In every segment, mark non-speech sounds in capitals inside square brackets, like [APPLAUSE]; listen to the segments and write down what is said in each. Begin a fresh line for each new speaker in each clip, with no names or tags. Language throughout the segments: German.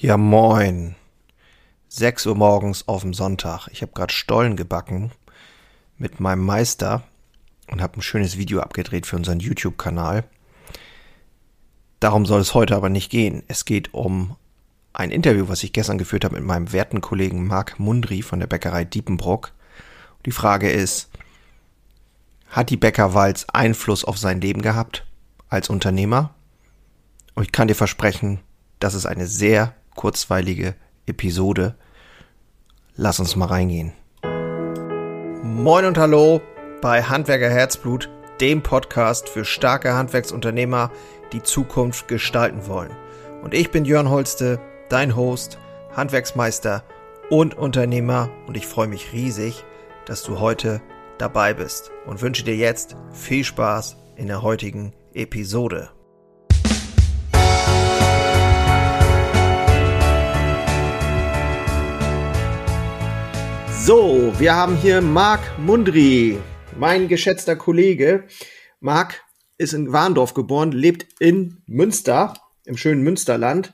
Ja, moin. 6 Uhr morgens auf dem Sonntag. Ich habe gerade Stollen gebacken mit meinem Meister und habe ein schönes Video abgedreht für unseren YouTube-Kanal. Darum soll es heute aber nicht gehen. Es geht um ein Interview, was ich gestern geführt habe mit meinem werten Kollegen Marc Mundry von der Bäckerei Diepenbrock. Die Frage ist, hat die Bäckerwalz Einfluss auf sein Leben gehabt als Unternehmer? Und ich kann dir versprechen, das ist eine sehr kurzweilige Episode. Lass uns mal reingehen. Moin und hallo bei Handwerker Herzblut, dem Podcast für starke Handwerksunternehmer, die Zukunft gestalten wollen. Und ich bin Jörn Holste, dein Host, Handwerksmeister und Unternehmer und ich freue mich riesig, dass du heute dabei bist und wünsche dir jetzt viel Spaß in der heutigen Episode. So, wir haben hier Marc Mundry, mein geschätzter Kollege. Marc ist in Warndorf geboren, lebt in Münster, im schönen Münsterland,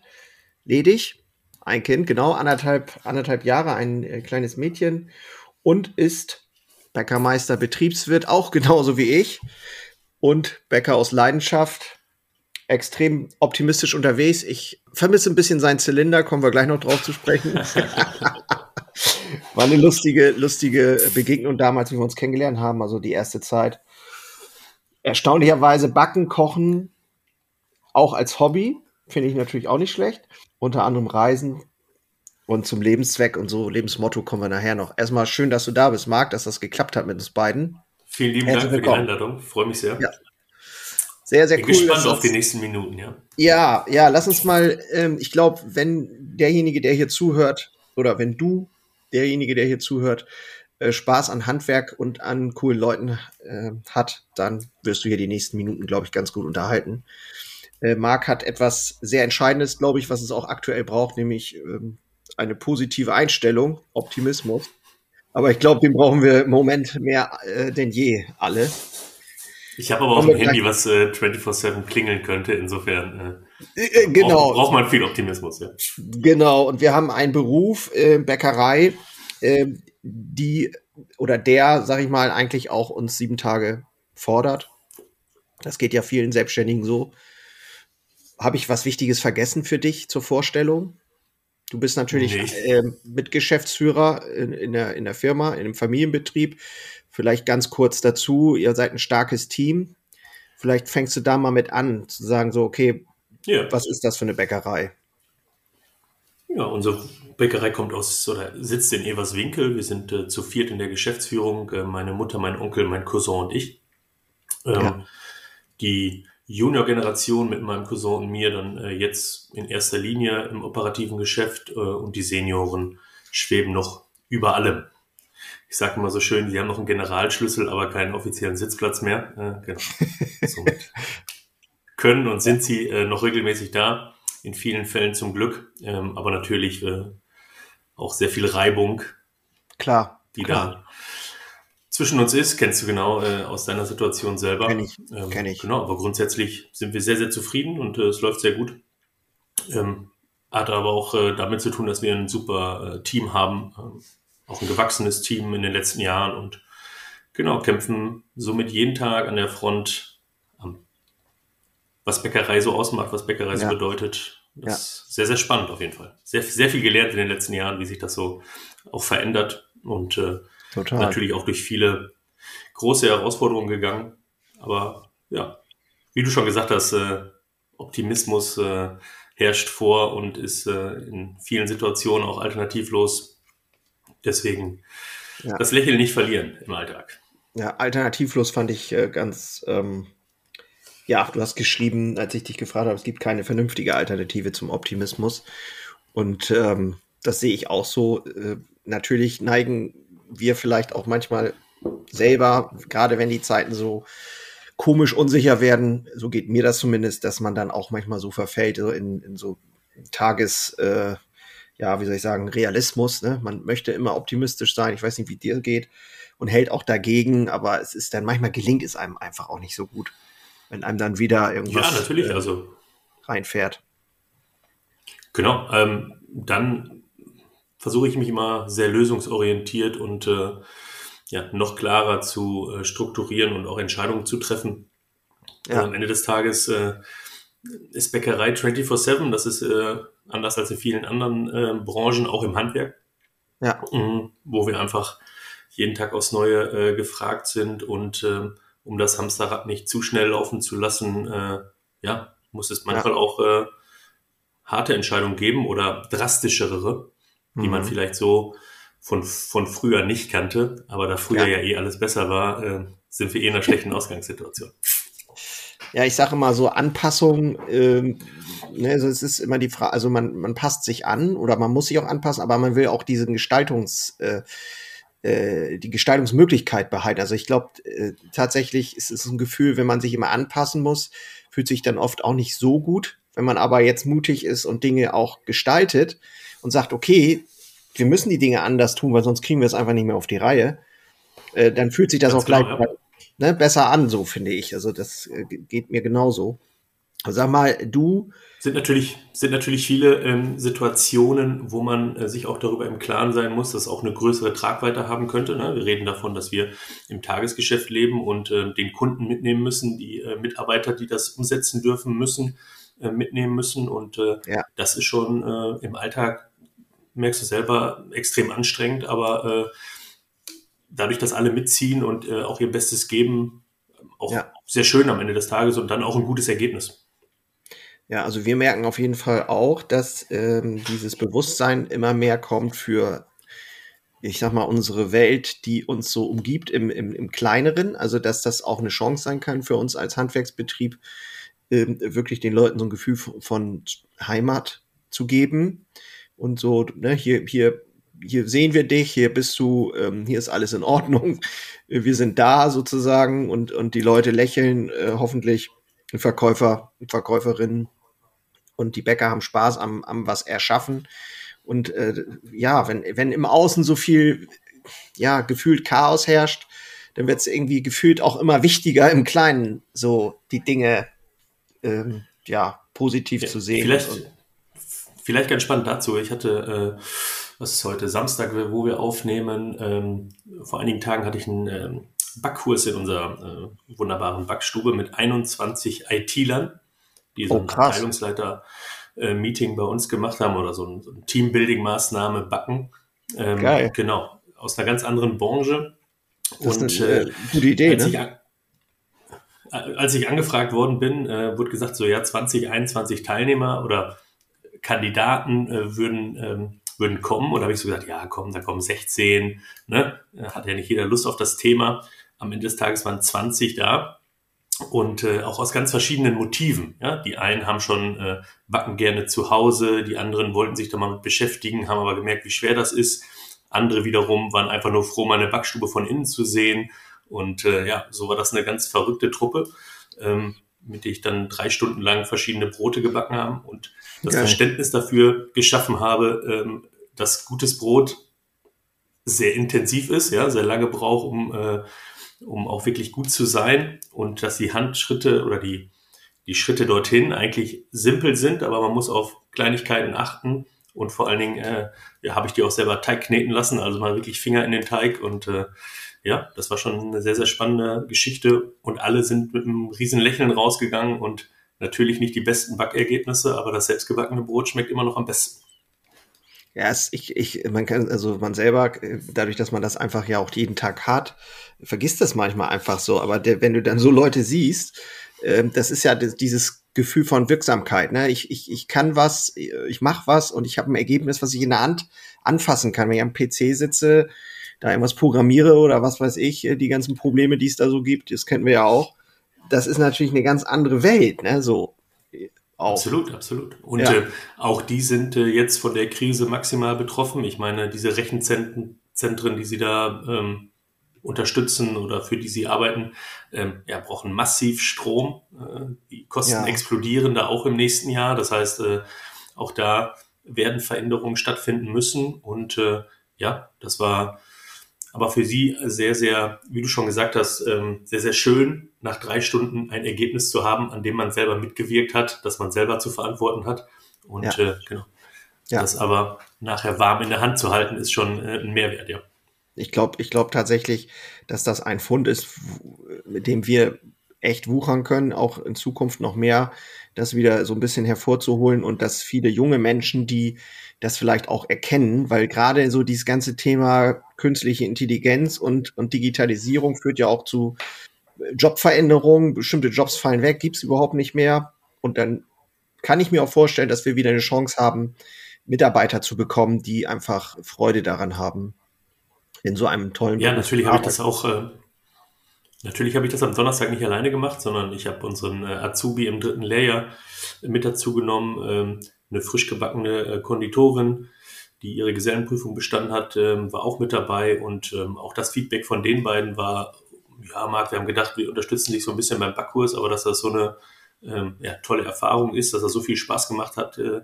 ledig, ein Kind, genau anderthalb, anderthalb Jahre, ein äh, kleines Mädchen und ist Bäckermeister, Betriebswirt, auch [LAUGHS] genauso wie ich und Bäcker aus Leidenschaft, extrem optimistisch unterwegs. Ich vermisse ein bisschen seinen Zylinder, kommen wir gleich noch drauf zu sprechen. [LAUGHS] [LAUGHS] War eine lustige, lustige Begegnung damals, wie wir uns kennengelernt haben, also die erste Zeit. Erstaunlicherweise Backen, Kochen, auch als Hobby, finde ich natürlich auch nicht schlecht. Unter anderem Reisen und zum Lebenszweck und so, Lebensmotto kommen wir nachher noch. Erstmal schön, dass du da bist, Marc, dass das geklappt hat mit uns beiden.
Vielen lieben Herzlich Dank für die Einladung. Freue mich sehr.
Ja. Sehr, sehr
Bin
cool.
gespannt auf die nächsten Minuten, ja.
Ja, ja, lass uns mal, ähm, ich glaube, wenn derjenige, der hier zuhört, oder wenn du derjenige, der hier zuhört, äh, Spaß an Handwerk und an coolen Leuten äh, hat, dann wirst du hier die nächsten Minuten, glaube ich, ganz gut unterhalten. Äh, Marc hat etwas sehr Entscheidendes, glaube ich, was es auch aktuell braucht, nämlich ähm, eine positive Einstellung, Optimismus. Aber ich glaube, den brauchen wir im Moment mehr äh, denn je alle.
Ich habe aber auch ein Handy, was äh, 24-7 klingeln könnte. Insofern
äh, äh, genau.
braucht, braucht, man viel Optimismus. Ja.
Genau, und wir haben einen Beruf, äh, Bäckerei, äh, die oder der, sag ich mal, eigentlich auch uns sieben Tage fordert. Das geht ja vielen Selbstständigen so. Habe ich was Wichtiges vergessen für dich zur Vorstellung? Du bist natürlich äh, Mitgeschäftsführer in, in, der, in der Firma, in einem Familienbetrieb. Vielleicht ganz kurz dazu, ihr seid ein starkes Team. Vielleicht fängst du da mal mit an, zu sagen, so, okay, ja. was ist das für eine Bäckerei?
Ja, unsere Bäckerei kommt aus oder sitzt in Everswinkel. Wir sind äh, zu viert in der Geschäftsführung. Äh, meine Mutter, mein Onkel, mein Cousin und ich. Ähm, ja. Die Junior-Generation mit meinem Cousin und mir dann äh, jetzt in erster Linie im operativen Geschäft äh, und die Senioren schweben noch über allem. Ich sage immer so schön, die haben noch einen Generalschlüssel, aber keinen offiziellen Sitzplatz mehr. Äh, genau. [LAUGHS] Somit können und sind sie äh, noch regelmäßig da in vielen Fällen zum Glück, ähm, aber natürlich äh, auch sehr viel Reibung.
Klar.
Die
klar.
da zwischen uns ist, kennst du genau äh, aus deiner Situation selber.
Kenn ich, ähm, kenn ich.
Genau, aber grundsätzlich sind wir sehr, sehr zufrieden und äh, es läuft sehr gut. Ähm, hat aber auch äh, damit zu tun, dass wir ein super äh, Team haben, ähm, auch ein gewachsenes Team in den letzten Jahren und genau, kämpfen somit jeden Tag an der Front was Bäckerei so ausmacht, was Bäckerei ja. so bedeutet. Das ja. ist sehr, sehr spannend auf jeden Fall. Sehr, sehr viel gelernt in den letzten Jahren, wie sich das so auch verändert und äh, natürlich auch durch viele große Herausforderungen gegangen. Aber ja, wie du schon gesagt hast, äh, Optimismus äh, herrscht vor und ist äh, in vielen Situationen auch alternativlos. Deswegen ja. das Lächeln nicht verlieren im Alltag.
Ja, alternativlos fand ich äh, ganz ähm, ja, du hast geschrieben, als ich dich gefragt habe, es gibt keine vernünftige Alternative zum Optimismus. Und ähm, das sehe ich auch so. Äh, natürlich neigen wir vielleicht auch manchmal selber, gerade wenn die Zeiten so komisch unsicher werden, so geht mir das zumindest, dass man dann auch manchmal so verfällt, in, in so Tages, äh, ja, wie soll ich sagen, Realismus. Ne? Man möchte immer optimistisch sein. Ich weiß nicht, wie dir geht und hält auch dagegen, aber es ist dann manchmal gelingt es einem einfach auch nicht so gut wenn einem dann wieder irgendwas
ja, natürlich, äh, also.
reinfährt.
Genau. Ähm, dann versuche ich mich immer sehr lösungsorientiert und äh, ja, noch klarer zu äh, strukturieren und auch Entscheidungen zu treffen. Ja. Am Ende des Tages äh, ist Bäckerei 24-7, das ist äh, anders als in vielen anderen äh, Branchen, auch im Handwerk, ja. Mhm, wo wir einfach jeden Tag aufs Neue gefragt sind und äh, um das Hamsterrad nicht zu schnell laufen zu lassen, äh, ja, muss es manchmal ja. auch äh, harte Entscheidungen geben oder drastischere, die mhm. man vielleicht so von, von früher nicht kannte, aber da früher ja, ja eh alles besser war, äh, sind wir eh in einer schlechten Ausgangssituation.
Ja, ich sage immer so Anpassung, ähm, ne, also es ist immer die Frage, also man, man passt sich an oder man muss sich auch anpassen, aber man will auch diesen Gestaltungs, äh, äh, die Gestaltungsmöglichkeit behalten. Also ich glaube äh, tatsächlich ist es ein Gefühl, wenn man sich immer anpassen muss, fühlt sich dann oft auch nicht so gut. Wenn man aber jetzt mutig ist und Dinge auch gestaltet und sagt, okay, wir müssen die Dinge anders tun, weil sonst kriegen wir es einfach nicht mehr auf die Reihe, äh, dann fühlt sich das Ganz auch gleich ja. ne, besser an, so finde ich. Also das äh, geht mir genauso. Sag mal, du.
Sind natürlich, sind natürlich viele ähm, Situationen, wo man äh, sich auch darüber im Klaren sein muss, dass auch eine größere Tragweite haben könnte. Ne? Wir reden davon, dass wir im Tagesgeschäft leben und äh, den Kunden mitnehmen müssen, die äh, Mitarbeiter, die das umsetzen dürfen, müssen, äh, mitnehmen müssen. Und äh, ja. das ist schon äh, im Alltag, merkst du selber, extrem anstrengend, aber dadurch, dass alle mitziehen und auch ihr Bestes geben, auch ja. sehr schön am Ende des Tages und dann auch ein gutes Ergebnis.
Ja, also wir merken auf jeden Fall auch, dass ähm, dieses Bewusstsein immer mehr kommt für, ich sag mal, unsere Welt, die uns so umgibt im, im, im Kleineren. Also dass das auch eine Chance sein kann für uns als Handwerksbetrieb, ähm, wirklich den Leuten so ein Gefühl von Heimat zu geben. Und so, ne, hier, hier, hier sehen wir dich, hier bist du, ähm, hier ist alles in Ordnung. [LAUGHS] Wir sind da sozusagen und, und die Leute lächeln äh, hoffentlich Verkäufer Verkäuferinnen und die Bäcker haben Spaß am, am was erschaffen. Und äh, ja, wenn, wenn im Außen so viel, ja, gefühlt Chaos herrscht, dann wird es irgendwie gefühlt auch immer wichtiger, im Kleinen so die Dinge ähm, ja, positiv ja, zu sehen.
Vielleicht, vielleicht ganz spannend dazu. Ich hatte, äh, was ist heute, Samstag, wo wir aufnehmen, ähm, vor einigen Tagen hatte ich einen ähm, Backkurs in unserer äh, wunderbaren Backstube mit 21 IT-Lern die so oh, ein Abteilungsleiter-Meeting äh, bei uns gemacht haben oder so ein, so ein Teambuilding-Maßnahme backen. Ähm, Geil. Genau, aus einer ganz anderen Branche.
Das und, ist eine äh, gute Idee, als
ne? Ich, als ich angefragt worden bin, äh, wurde gesagt, so ja, 20, 21 Teilnehmer oder Kandidaten äh, würden, ähm, würden kommen. Und da habe ich so gesagt, ja, komm, da kommen 16. Ne? Hat ja nicht jeder Lust auf das Thema. Am Ende des Tages waren 20 da und äh, auch aus ganz verschiedenen Motiven. Ja? Die einen haben schon äh, backen gerne zu Hause, die anderen wollten sich da mal mit beschäftigen, haben aber gemerkt, wie schwer das ist. Andere wiederum waren einfach nur froh, meine Backstube von innen zu sehen. Und äh, ja, so war das eine ganz verrückte Truppe, ähm, mit der ich dann drei Stunden lang verschiedene Brote gebacken habe und das Geil. Verständnis dafür geschaffen habe, ähm, dass gutes Brot sehr intensiv ist, ja, sehr lange braucht, um äh, um auch wirklich gut zu sein und dass die Handschritte oder die, die Schritte dorthin eigentlich simpel sind, aber man muss auf Kleinigkeiten achten und vor allen Dingen äh, ja, habe ich die auch selber Teig kneten lassen, also mal wirklich Finger in den Teig und äh, ja, das war schon eine sehr, sehr spannende Geschichte und alle sind mit einem riesen Lächeln rausgegangen und natürlich nicht die besten Backergebnisse, aber das selbstgebackene Brot schmeckt immer noch am besten.
Ja, es, ich, ich, man kann, also man selber, dadurch, dass man das einfach ja auch jeden Tag hat, vergisst das manchmal einfach so. Aber der, wenn du dann so Leute siehst, äh, das ist ja dieses Gefühl von Wirksamkeit. Ne? Ich, ich, ich kann was, ich mache was und ich habe ein Ergebnis, was ich in der Hand anfassen kann. Wenn ich am PC sitze, da irgendwas programmiere oder was weiß ich, äh, die ganzen Probleme, die es da so gibt, das kennen wir ja auch. Das ist natürlich eine ganz andere Welt, ne? So.
Auch. Absolut, absolut. Und ja. äh, auch die sind äh, jetzt von der Krise maximal betroffen. Ich meine, diese Rechenzentren, die sie da ähm, unterstützen oder für die sie arbeiten, ähm, ja, brauchen massiv Strom. Äh, die Kosten ja. explodieren da auch im nächsten Jahr. Das heißt, äh, auch da werden Veränderungen stattfinden müssen. Und äh, ja, das war aber für sie sehr, sehr, wie du schon gesagt hast, ähm, sehr, sehr schön, nach drei Stunden ein Ergebnis zu haben, an dem man selber mitgewirkt hat, das man selber zu verantworten hat. Und ja. äh, genau. Ja. Das aber nachher warm in der Hand zu halten, ist schon äh, ein Mehrwert, ja.
Ich glaube ich glaube tatsächlich, dass das ein Fund ist, mit dem wir echt wuchern können, auch in Zukunft noch mehr, das wieder so ein bisschen hervorzuholen und dass viele junge Menschen, die das vielleicht auch erkennen, weil gerade so dieses ganze Thema künstliche Intelligenz und, und Digitalisierung führt ja auch zu Jobveränderungen, bestimmte Jobs fallen weg, gibt's überhaupt nicht mehr. Und dann kann ich mir auch vorstellen, dass wir wieder eine Chance haben, Mitarbeiter zu bekommen, die einfach Freude daran haben, in so einem tollen
Ja, Beruf natürlich habe ich das auch, äh, natürlich habe ich das am Donnerstag nicht alleine gemacht, sondern ich habe unseren äh, Azubi im dritten Lehrjahr mit dazu genommen, ähm, eine frisch gebackene äh, Konditorin, die ihre Gesellenprüfung bestanden hat, ähm, war auch mit dabei und ähm, auch das Feedback von den beiden war, ja, Marc, wir haben gedacht, wir unterstützen dich so ein bisschen beim Backkurs, aber dass das so eine ähm, ja, tolle Erfahrung ist, dass das so viel Spaß gemacht hat, äh,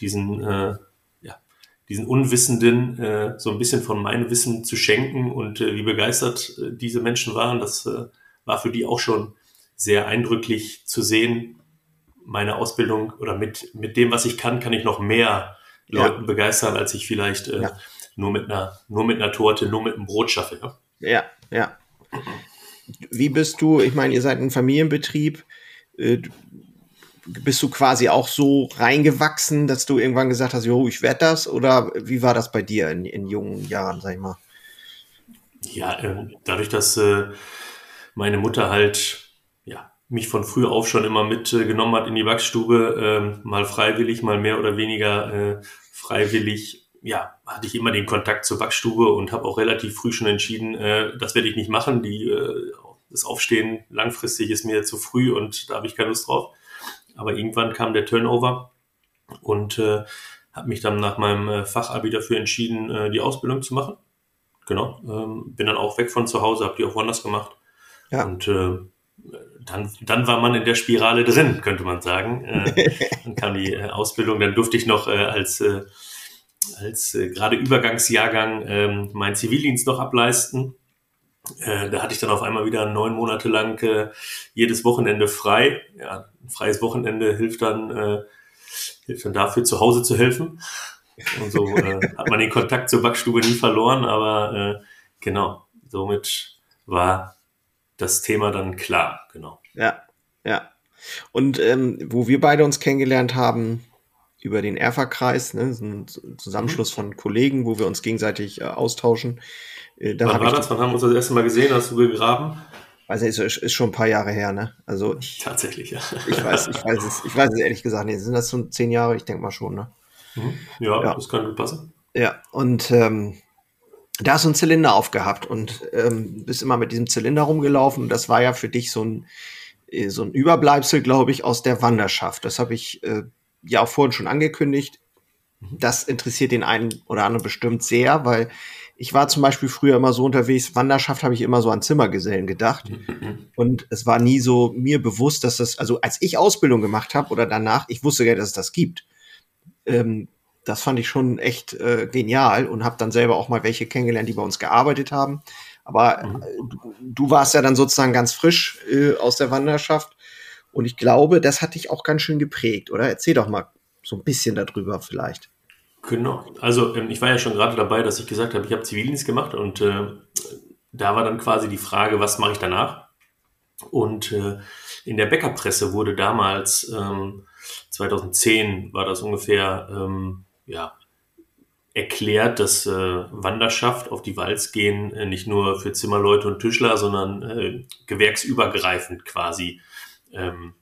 diesen, äh, ja, diesen Unwissenden so ein bisschen von meinem Wissen zu schenken und wie begeistert diese Menschen waren, das war für die auch schon sehr eindrücklich zu sehen. Meine Ausbildung oder mit, mit dem, was ich kann, kann ich noch mehr Leuten ja. begeistern, als ich vielleicht äh, ja. nur mit einer, nur mit einer Torte, nur mit einem Brot schaffe.
Ja, ja. ja. Wie bist du, ich meine, ihr seid ein Familienbetrieb, äh, bist du quasi auch so reingewachsen, dass du irgendwann gesagt hast, jo, ich werde das? Oder wie war das bei dir in, in jungen Jahren, sag ich mal?
Ja, äh, dadurch, dass äh, meine Mutter halt mich von früh auf schon immer mitgenommen hat in die Wachsstube, äh, mal freiwillig, mal mehr oder weniger äh, freiwillig, ja, hatte ich immer den Kontakt zur Wachstube und habe auch relativ früh schon entschieden, äh, das werde ich nicht machen. Die äh, das Aufstehen langfristig ist mir zu früh und da habe ich keine Lust drauf. Aber irgendwann kam der Turnover und äh, habe mich dann nach meinem äh, Fachabi dafür entschieden, äh, die Ausbildung zu machen. Genau. Ähm, bin dann auch weg von zu Hause, habe die auch woanders gemacht. Ja. Und äh, dann, dann war man in der Spirale drin, könnte man sagen. Äh, [LAUGHS] dann kam die äh, Ausbildung, dann durfte ich noch äh, als, äh, als äh, gerade Übergangsjahrgang äh, meinen Zivildienst noch ableisten. Äh, da hatte ich dann auf einmal wieder neun Monate lang äh, jedes Wochenende frei. Ja, ein freies Wochenende hilft dann, äh, hilft dann dafür, zu Hause zu helfen. Und so äh, [LAUGHS] hat man den Kontakt zur Backstube nie verloren, aber äh, genau, somit war das Thema dann klar, genau.
Ja, ja. Und ähm, wo wir beide uns kennengelernt haben, über den Erfa-Kreis, ne, ein Zusammenschluss mhm. von Kollegen, wo wir uns gegenseitig äh, austauschen.
Äh, da Wann war das? Wann haben wir uns das erste Mal gesehen? Hast du gegraben?
Also ist, ist schon ein paar Jahre her, ne? Also ich, [LAUGHS]
tatsächlich, ja.
Ich weiß, ich weiß es, ich weiß es ehrlich gesagt nicht. Sind das schon zehn Jahre? Ich denke mal schon, ne?
Mhm. Ja, ja, das kann gut passen.
Ja, und ähm, da hast du einen Zylinder aufgehabt und ähm, bist immer mit diesem Zylinder rumgelaufen. Das war ja für dich so ein, äh, so ein Überbleibsel, glaube ich, aus der Wanderschaft. Das habe ich äh, ja auch vorhin schon angekündigt. Mhm. Das interessiert den einen oder anderen bestimmt sehr, weil ich war zum Beispiel früher immer so unterwegs, Wanderschaft habe ich immer so an Zimmergesellen gedacht. Und es war nie so mir bewusst, dass das, also als ich Ausbildung gemacht habe oder danach, ich wusste ja, dass es das gibt. Ähm, das fand ich schon echt äh, genial und habe dann selber auch mal welche kennengelernt, die bei uns gearbeitet haben. Aber mhm. äh, du, du, warst ja dann sozusagen ganz frisch äh, aus der Wanderschaft. Und ich glaube, das hat dich auch ganz schön geprägt, oder? Erzähl doch mal so ein bisschen darüber vielleicht.
Genau. Also ähm, ich war ja schon gerade dabei, dass ich gesagt habe, ich habe Zivildienst gemacht und äh, da war dann quasi die Frage, was mache ich danach? Und äh, in der Bäckerpresse wurde damals, ähm, 2010 war das ungefähr, ähm, ja, erklärt, dass äh, Wanderschaft auf die Walz gehen äh, nicht nur für Zimmerleute und Tischler, sondern äh, gewerksübergreifend quasi ähm,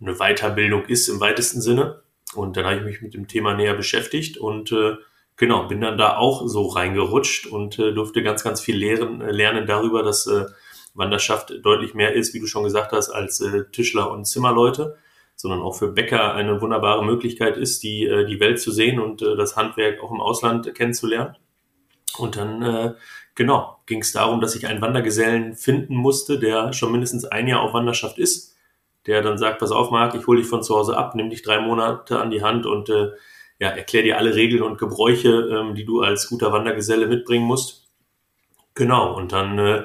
eine Weiterbildung ist im weitesten Sinne. Und dann habe ich mich mit dem Thema näher beschäftigt und äh, genau, bin dann da auch so reingerutscht und äh, durfte ganz, ganz viel lehren, äh, lernen darüber, dass äh, Wanderschaft deutlich mehr ist, wie du schon gesagt hast, als äh, Tischler und Zimmerleute, sondern auch für Bäcker eine wunderbare Möglichkeit ist, die, äh, die Welt zu sehen und äh, das Handwerk auch im Ausland kennenzulernen. Und dann, äh, genau, ging es darum, dass ich einen Wandergesellen finden musste, der schon mindestens ein Jahr auf Wanderschaft ist der dann sagt, pass auf, Marc, ich hole dich von zu Hause ab, nimm dich drei Monate an die Hand und ja, erklär dir alle Regeln und Gebräuche, ähm, die du als guter Wandergeselle mitbringen musst. Genau, und dann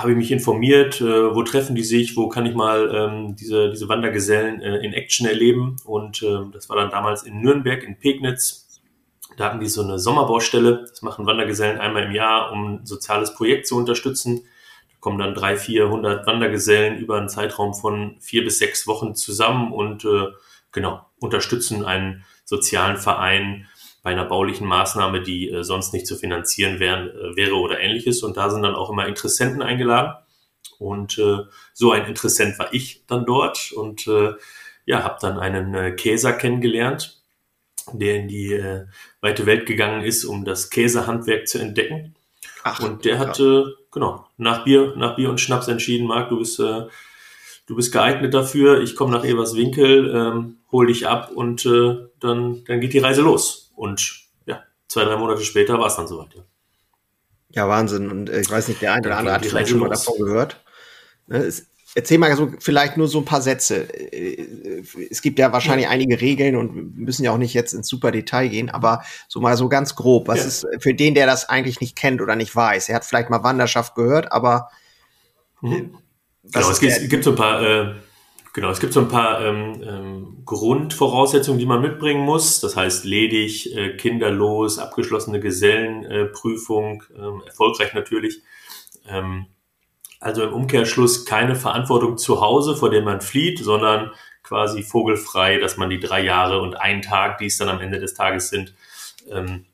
habe ich mich informiert, äh, wo treffen die sich, wo kann ich mal ähm, diese, diese Wandergesellen äh, in Action erleben. Und äh, das war dann damals in Nürnberg, in Pegnitz. Da hatten die so eine Sommerbaustelle. Das machen Wandergesellen einmal im Jahr, um ein soziales Projekt zu unterstützen. Da kommen dann drei, vierhundert Wandergesellen über einen Zeitraum von vier bis sechs Wochen zusammen und äh, genau unterstützen einen sozialen Verein bei einer baulichen Maßnahme, die äh, sonst nicht zu finanzieren wären, äh, wäre oder ähnliches. Und da sind dann auch immer Interessenten eingeladen. Und äh, so ein Interessent war ich dann dort und äh, ja, habe dann einen äh, Käser kennengelernt, der in die äh, weite Welt gegangen ist, um das Käsehandwerk zu entdecken. Ach, und der hat äh, genau nach Bier, nach Bier und Schnaps entschieden, Marc, du bist äh, du bist geeignet dafür. Ich komme nach Everswinkel, ähm, hol dich ab und äh, dann dann geht die Reise los. Und ja, zwei, drei Monate später war es dann soweit. Ja.
ja, Wahnsinn. Und äh, ich weiß nicht, der eine oder andere hat vielleicht schon mal davon gehört. Ne, erzähl mal so vielleicht nur so ein paar Sätze. Äh, es gibt ja wahrscheinlich ja. einige Regeln und müssen ja auch nicht jetzt ins super Detail gehen, aber so mal so ganz grob. Was ja. ist für den, der das eigentlich nicht kennt oder nicht weiß? Er hat vielleicht mal Wanderschaft gehört, aber
mhm. Genau, es gibt, gibt, so ein paar äh, Genau, es gibt so ein paar ähm, ähm, Grundvoraussetzungen, die man mitbringen muss. Das heißt ledig, äh, kinderlos, abgeschlossene Gesellenprüfung, äh, ähm, erfolgreich natürlich. Ähm, also im Umkehrschluss keine Verantwortung zu Hause, vor der man flieht, sondern quasi vogelfrei, dass man die drei Jahre und einen Tag, die es dann am Ende des Tages sind, ähm,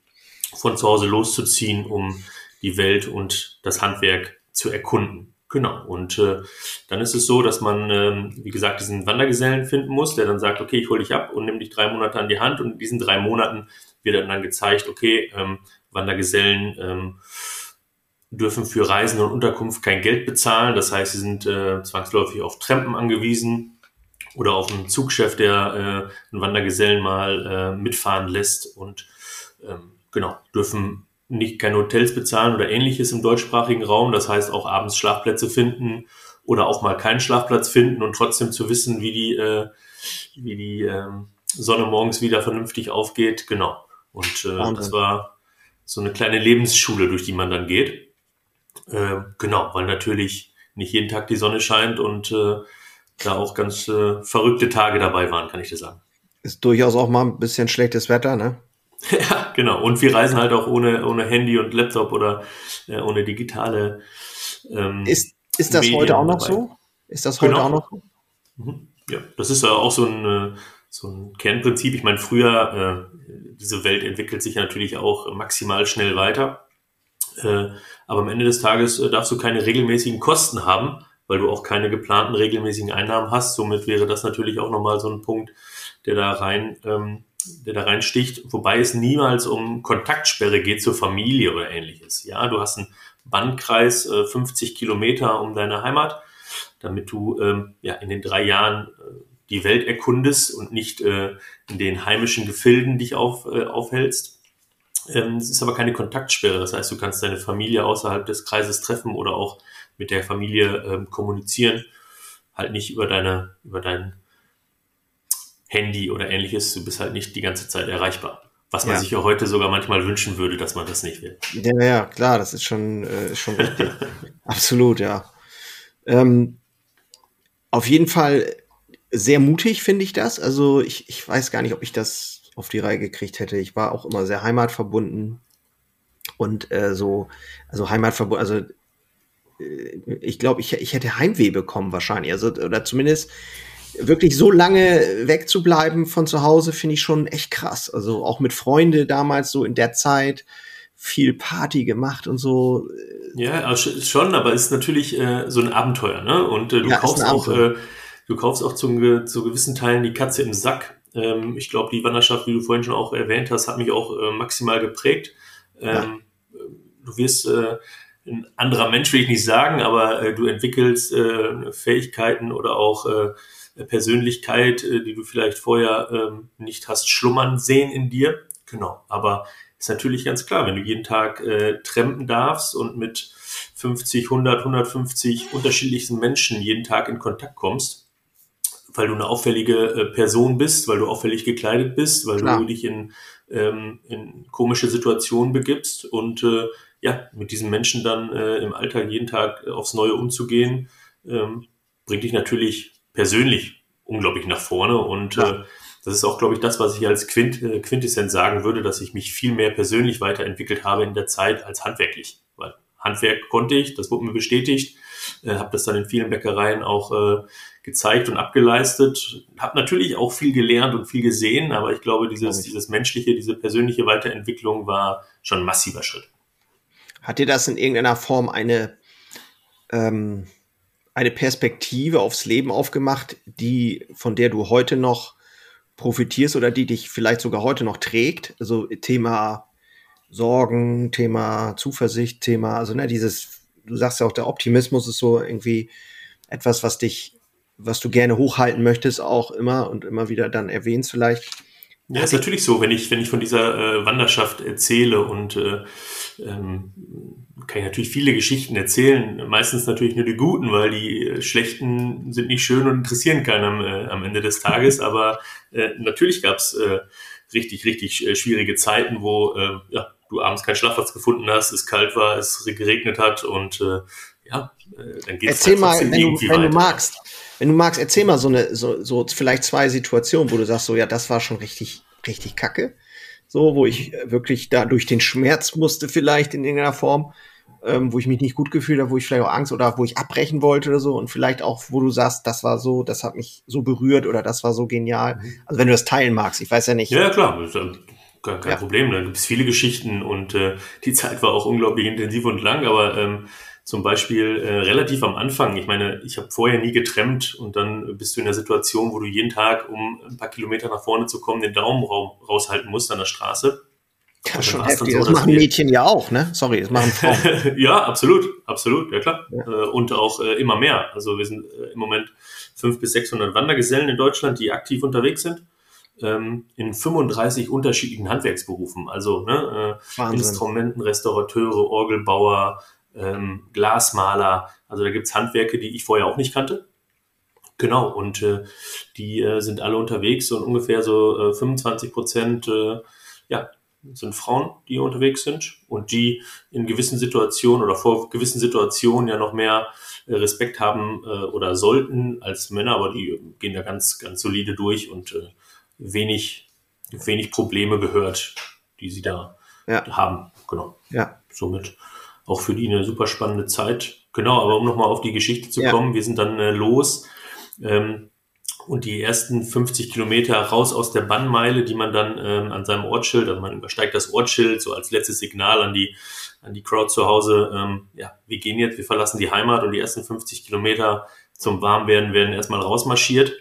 von zu Hause loszuziehen, um die Welt und das Handwerk zu erkunden. Genau. Und äh, dann ist es so, dass man, ähm, wie gesagt, diesen Wandergesellen finden muss, der dann sagt, okay, ich hole dich ab und nehme dich drei Monate an die Hand. Und in diesen drei Monaten wird dann, dann gezeigt, okay, ähm, Wandergesellen ähm, dürfen für Reisen und Unterkunft kein Geld bezahlen. Das heißt, sie sind äh, zwangsläufig auf Trampen angewiesen oder auf einen Zugchef, der äh, einen Wandergesellen mal äh, mitfahren lässt und ähm, genau, dürfen nicht keine Hotels bezahlen oder ähnliches im deutschsprachigen Raum. Das heißt auch abends Schlafplätze finden oder auch mal keinen Schlafplatz finden und trotzdem zu wissen, wie die, äh, wie die äh, Sonne morgens wieder vernünftig aufgeht. Genau. Und äh, das war so eine kleine Lebensschule, durch die man dann geht. Äh, genau, weil natürlich nicht jeden Tag die Sonne scheint und äh, da auch ganz äh, verrückte Tage dabei waren, kann ich dir sagen.
Ist durchaus auch mal ein bisschen schlechtes Wetter, ne? [LAUGHS]
Ja, genau. Und wir reisen halt auch ohne, ohne Handy und Laptop oder äh, ohne digitale.
Ähm, ist, ist das Medien heute auch noch dabei. so? Ist das heute genau. auch noch so?
Mhm. Ja, das ist ja auch so ein, äh, so ein Kernprinzip. Ich meine, früher, äh, diese Welt entwickelt sich natürlich auch maximal schnell weiter. Äh, aber am Ende des Tages äh, darfst du keine regelmäßigen Kosten haben, weil du auch keine geplanten regelmäßigen Einnahmen hast. Somit wäre das natürlich auch nochmal so ein Punkt, der da rein ähm, der da reinsticht, wobei es niemals um Kontaktsperre geht zur Familie oder ähnliches. Ja, du hast einen Bandkreis äh, 50 Kilometer um deine Heimat, damit du ähm, ja in den drei Jahren äh, die Welt erkundest und nicht äh, in den heimischen Gefilden dich auf, äh, aufhältst. Ähm, es ist aber keine Kontaktsperre, das heißt, du kannst deine Familie außerhalb des Kreises treffen oder auch mit der Familie ähm, kommunizieren, halt nicht über deine, über deinen Handy oder ähnliches, du bist halt nicht die ganze Zeit erreichbar. Was man ja. sich ja heute sogar manchmal wünschen würde, dass man das nicht will.
Ja, ja, klar, das ist schon, äh, schon richtig. [LAUGHS] Absolut, ja. Ähm, auf jeden Fall sehr mutig finde ich das. Also ich, ich weiß gar nicht, ob ich das auf die Reihe gekriegt hätte. Ich war auch immer sehr heimatverbunden und äh, so, also heimatverbunden, also äh, ich glaube, ich, ich hätte Heimweh bekommen wahrscheinlich. Also, oder zumindest wirklich so lange wegzubleiben von zu Hause, finde ich schon echt krass. Also auch mit Freunde damals so in der Zeit viel Party gemacht und so.
Ja, schon, aber ist natürlich äh, so ein Abenteuer, ne? Und äh, du ja, kaufst auch, äh, du kaufst auch zu, zu gewissen Teilen die Katze im Sack. Ähm, ich glaube, die Wanderschaft, wie du vorhin schon auch erwähnt hast, hat mich auch äh, maximal geprägt. Ähm, ja. Du wirst äh, ein anderer Mensch, will ich nicht sagen, aber äh, du entwickelst äh, Fähigkeiten oder auch Persönlichkeit, äh, die du vielleicht vorher ähm, nicht hast schlummern sehen in dir. Genau. Aber ist natürlich ganz klar, wenn du jeden Tag äh, trampen darfst und mit 50, 100, 150 unterschiedlichsten Menschen jeden Tag in Kontakt kommst, weil du eine auffällige äh, Person bist, weil du auffällig gekleidet bist, weil Klar. du dich in, ähm, in komische Situationen begibst und äh, ja, mit diesen Menschen dann äh, im Alltag jeden Tag aufs Neue umzugehen, ähm, bringt dich natürlich persönlich unglaublich nach vorne und ja. äh, das ist auch, glaube ich, das, was ich als Quint, äh, Quintessenz sagen würde, dass ich mich viel mehr persönlich weiterentwickelt habe in der Zeit als handwerklich. Weil Handwerk konnte ich, das wurde mir bestätigt, äh, habe das dann in vielen Bäckereien auch äh, gezeigt und abgeleistet. Habe natürlich auch viel gelernt und viel gesehen, aber ich glaube, dieses, dieses menschliche, diese persönliche Weiterentwicklung war schon ein massiver Schritt.
Hat dir das in irgendeiner Form eine, ähm, eine Perspektive aufs Leben aufgemacht, die, von der du heute noch profitierst oder die dich vielleicht sogar heute noch trägt. Also Thema Sorgen, Thema Zuversicht, Thema, also ne, dieses, du sagst ja auch, der Optimismus ist so irgendwie etwas, was dich, was du gerne hochhalten möchtest, auch immer und immer wieder dann erwähnst vielleicht.
Ja, ist natürlich so, wenn ich, wenn ich von dieser äh, Wanderschaft erzähle und äh, ähm, kann ich natürlich viele Geschichten erzählen, meistens natürlich nur die guten, weil die äh, schlechten sind nicht schön und interessieren keinen am, äh, am Ende des Tages, aber äh, natürlich gab's äh, richtig, richtig äh, schwierige Zeiten, wo äh, ja, du abends keinen Schlafplatz gefunden hast, es kalt war, es geregnet hat und äh, ja,
äh, dann geht's Erzähl halt mal, wenn, du, wenn du magst, wenn du magst, erzähl mal so eine, so, so vielleicht zwei Situationen, wo du sagst, so ja, das war schon richtig, richtig kacke. So, wo ich wirklich da durch den Schmerz musste, vielleicht in irgendeiner Form, ähm, wo ich mich nicht gut gefühlt habe, wo ich vielleicht auch Angst oder wo ich abbrechen wollte oder so. Und vielleicht auch, wo du sagst, das war so, das hat mich so berührt oder das war so genial. Mhm. Also wenn du das teilen magst, ich weiß ja nicht.
Ja, klar. Kein, kein ja. Problem. Da gibt es viele Geschichten und äh, die Zeit war auch unglaublich intensiv und lang, aber ähm, zum Beispiel äh, relativ am Anfang. Ich meine, ich habe vorher nie getrennt und dann bist du in der Situation, wo du jeden Tag, um ein paar Kilometer nach vorne zu kommen, den Daumen raushalten musst an der Straße.
Ja, schon heftig. So, das machen Mädchen ja auch, ne? Sorry, das machen Frauen. [LAUGHS]
ja, absolut, absolut, ja klar. Ja. Äh, und auch äh, immer mehr. Also wir sind äh, im Moment 500 bis 600 Wandergesellen in Deutschland, die aktiv unterwegs sind. Ähm, in 35 unterschiedlichen Handwerksberufen. Also ne, äh, Instrumenten, Restaurateure, Orgelbauer, ähm, Glasmaler. Also da gibt's Handwerke, die ich vorher auch nicht kannte. Genau, und äh, die äh, sind alle unterwegs und ungefähr so äh, 25 Prozent äh, ja, sind Frauen, die unterwegs sind und die in gewissen Situationen oder vor gewissen Situationen ja noch mehr äh, Respekt haben äh, oder sollten als Männer, aber die gehen da ganz, ganz solide durch und äh, wenig, wenig Probleme gehört, die sie da ja. haben. Genau. Ja. Somit auch für die eine super spannende Zeit. Genau, aber um nochmal auf die Geschichte zu ja. kommen, wir sind dann äh, los ähm, und die ersten 50 Kilometer raus aus der Bannmeile, die man dann ähm, an seinem Ortsschild, also man übersteigt das Ortsschild so als letztes Signal an die an die Crowd zu Hause, ähm, ja, wir gehen jetzt, wir verlassen die Heimat und die ersten 50 Kilometer zum Warmwerden werden erstmal rausmarschiert.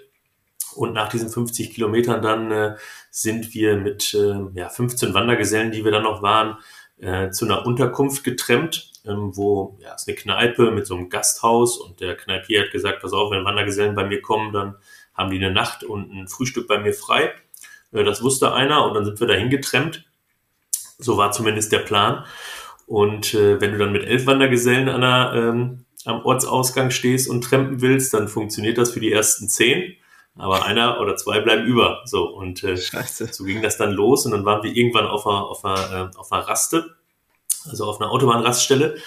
Und nach diesen 50 Kilometern dann äh, sind wir mit äh, ja, 15 Wandergesellen, die wir dann noch waren, äh, zu einer Unterkunft getrennt, ähm, wo ja, ist eine Kneipe mit so einem Gasthaus und der Kneipier hat gesagt, pass auf, wenn Wandergesellen bei mir kommen, dann haben die eine Nacht und ein Frühstück bei mir frei. Äh, das wusste einer und dann sind wir dahin getrennt. So war zumindest der Plan. Und äh, wenn du dann mit elf Wandergesellen an der, ähm, am Ortsausgang stehst und trampen willst, dann funktioniert das für die ersten zehn aber einer oder zwei bleiben über. So und äh, so ging das dann los und dann waren wir irgendwann auf einer, auf einer, äh, auf einer Raste, also auf einer Autobahnraststelle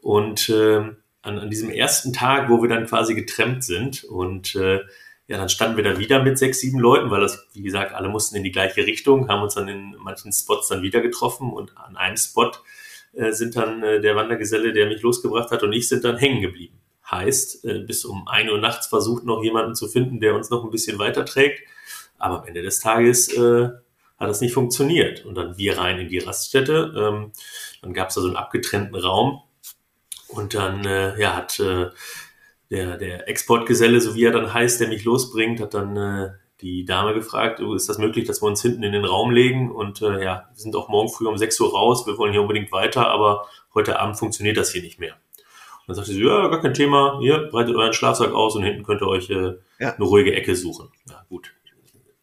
und äh, an, an diesem ersten Tag, wo wir dann quasi getrennt sind und äh, ja, dann standen wir da wieder mit sechs, sieben Leuten, weil das, wie gesagt, alle mussten in die gleiche Richtung, haben uns dann in manchen Spots dann wieder getroffen und an einem Spot äh, sind dann äh, der Wandergeselle, der mich losgebracht hat und ich sind dann hängen geblieben. Heißt, äh, bis um ein Uhr nachts versucht noch jemanden zu finden, der uns noch ein bisschen weiter trägt. Aber am Ende des Tages äh, hat das nicht funktioniert. Und dann wir rein in die Raststätte. Ähm, dann gab es da so einen abgetrennten Raum. Und dann äh, ja, hat äh, der, der Exportgeselle, so wie er dann heißt, der mich losbringt, hat dann äh, die Dame gefragt, oh, ist das möglich, dass wir uns hinten in den Raum legen? Und äh, ja, wir sind auch morgen früh um 6 Uhr raus, wir wollen hier unbedingt weiter, aber heute Abend funktioniert das hier nicht mehr. Dann sagte sie, ja, gar kein Thema, hier, breitet euren Schlafsack aus und hinten könnt ihr euch äh, ja. eine ruhige Ecke suchen. Ja, gut.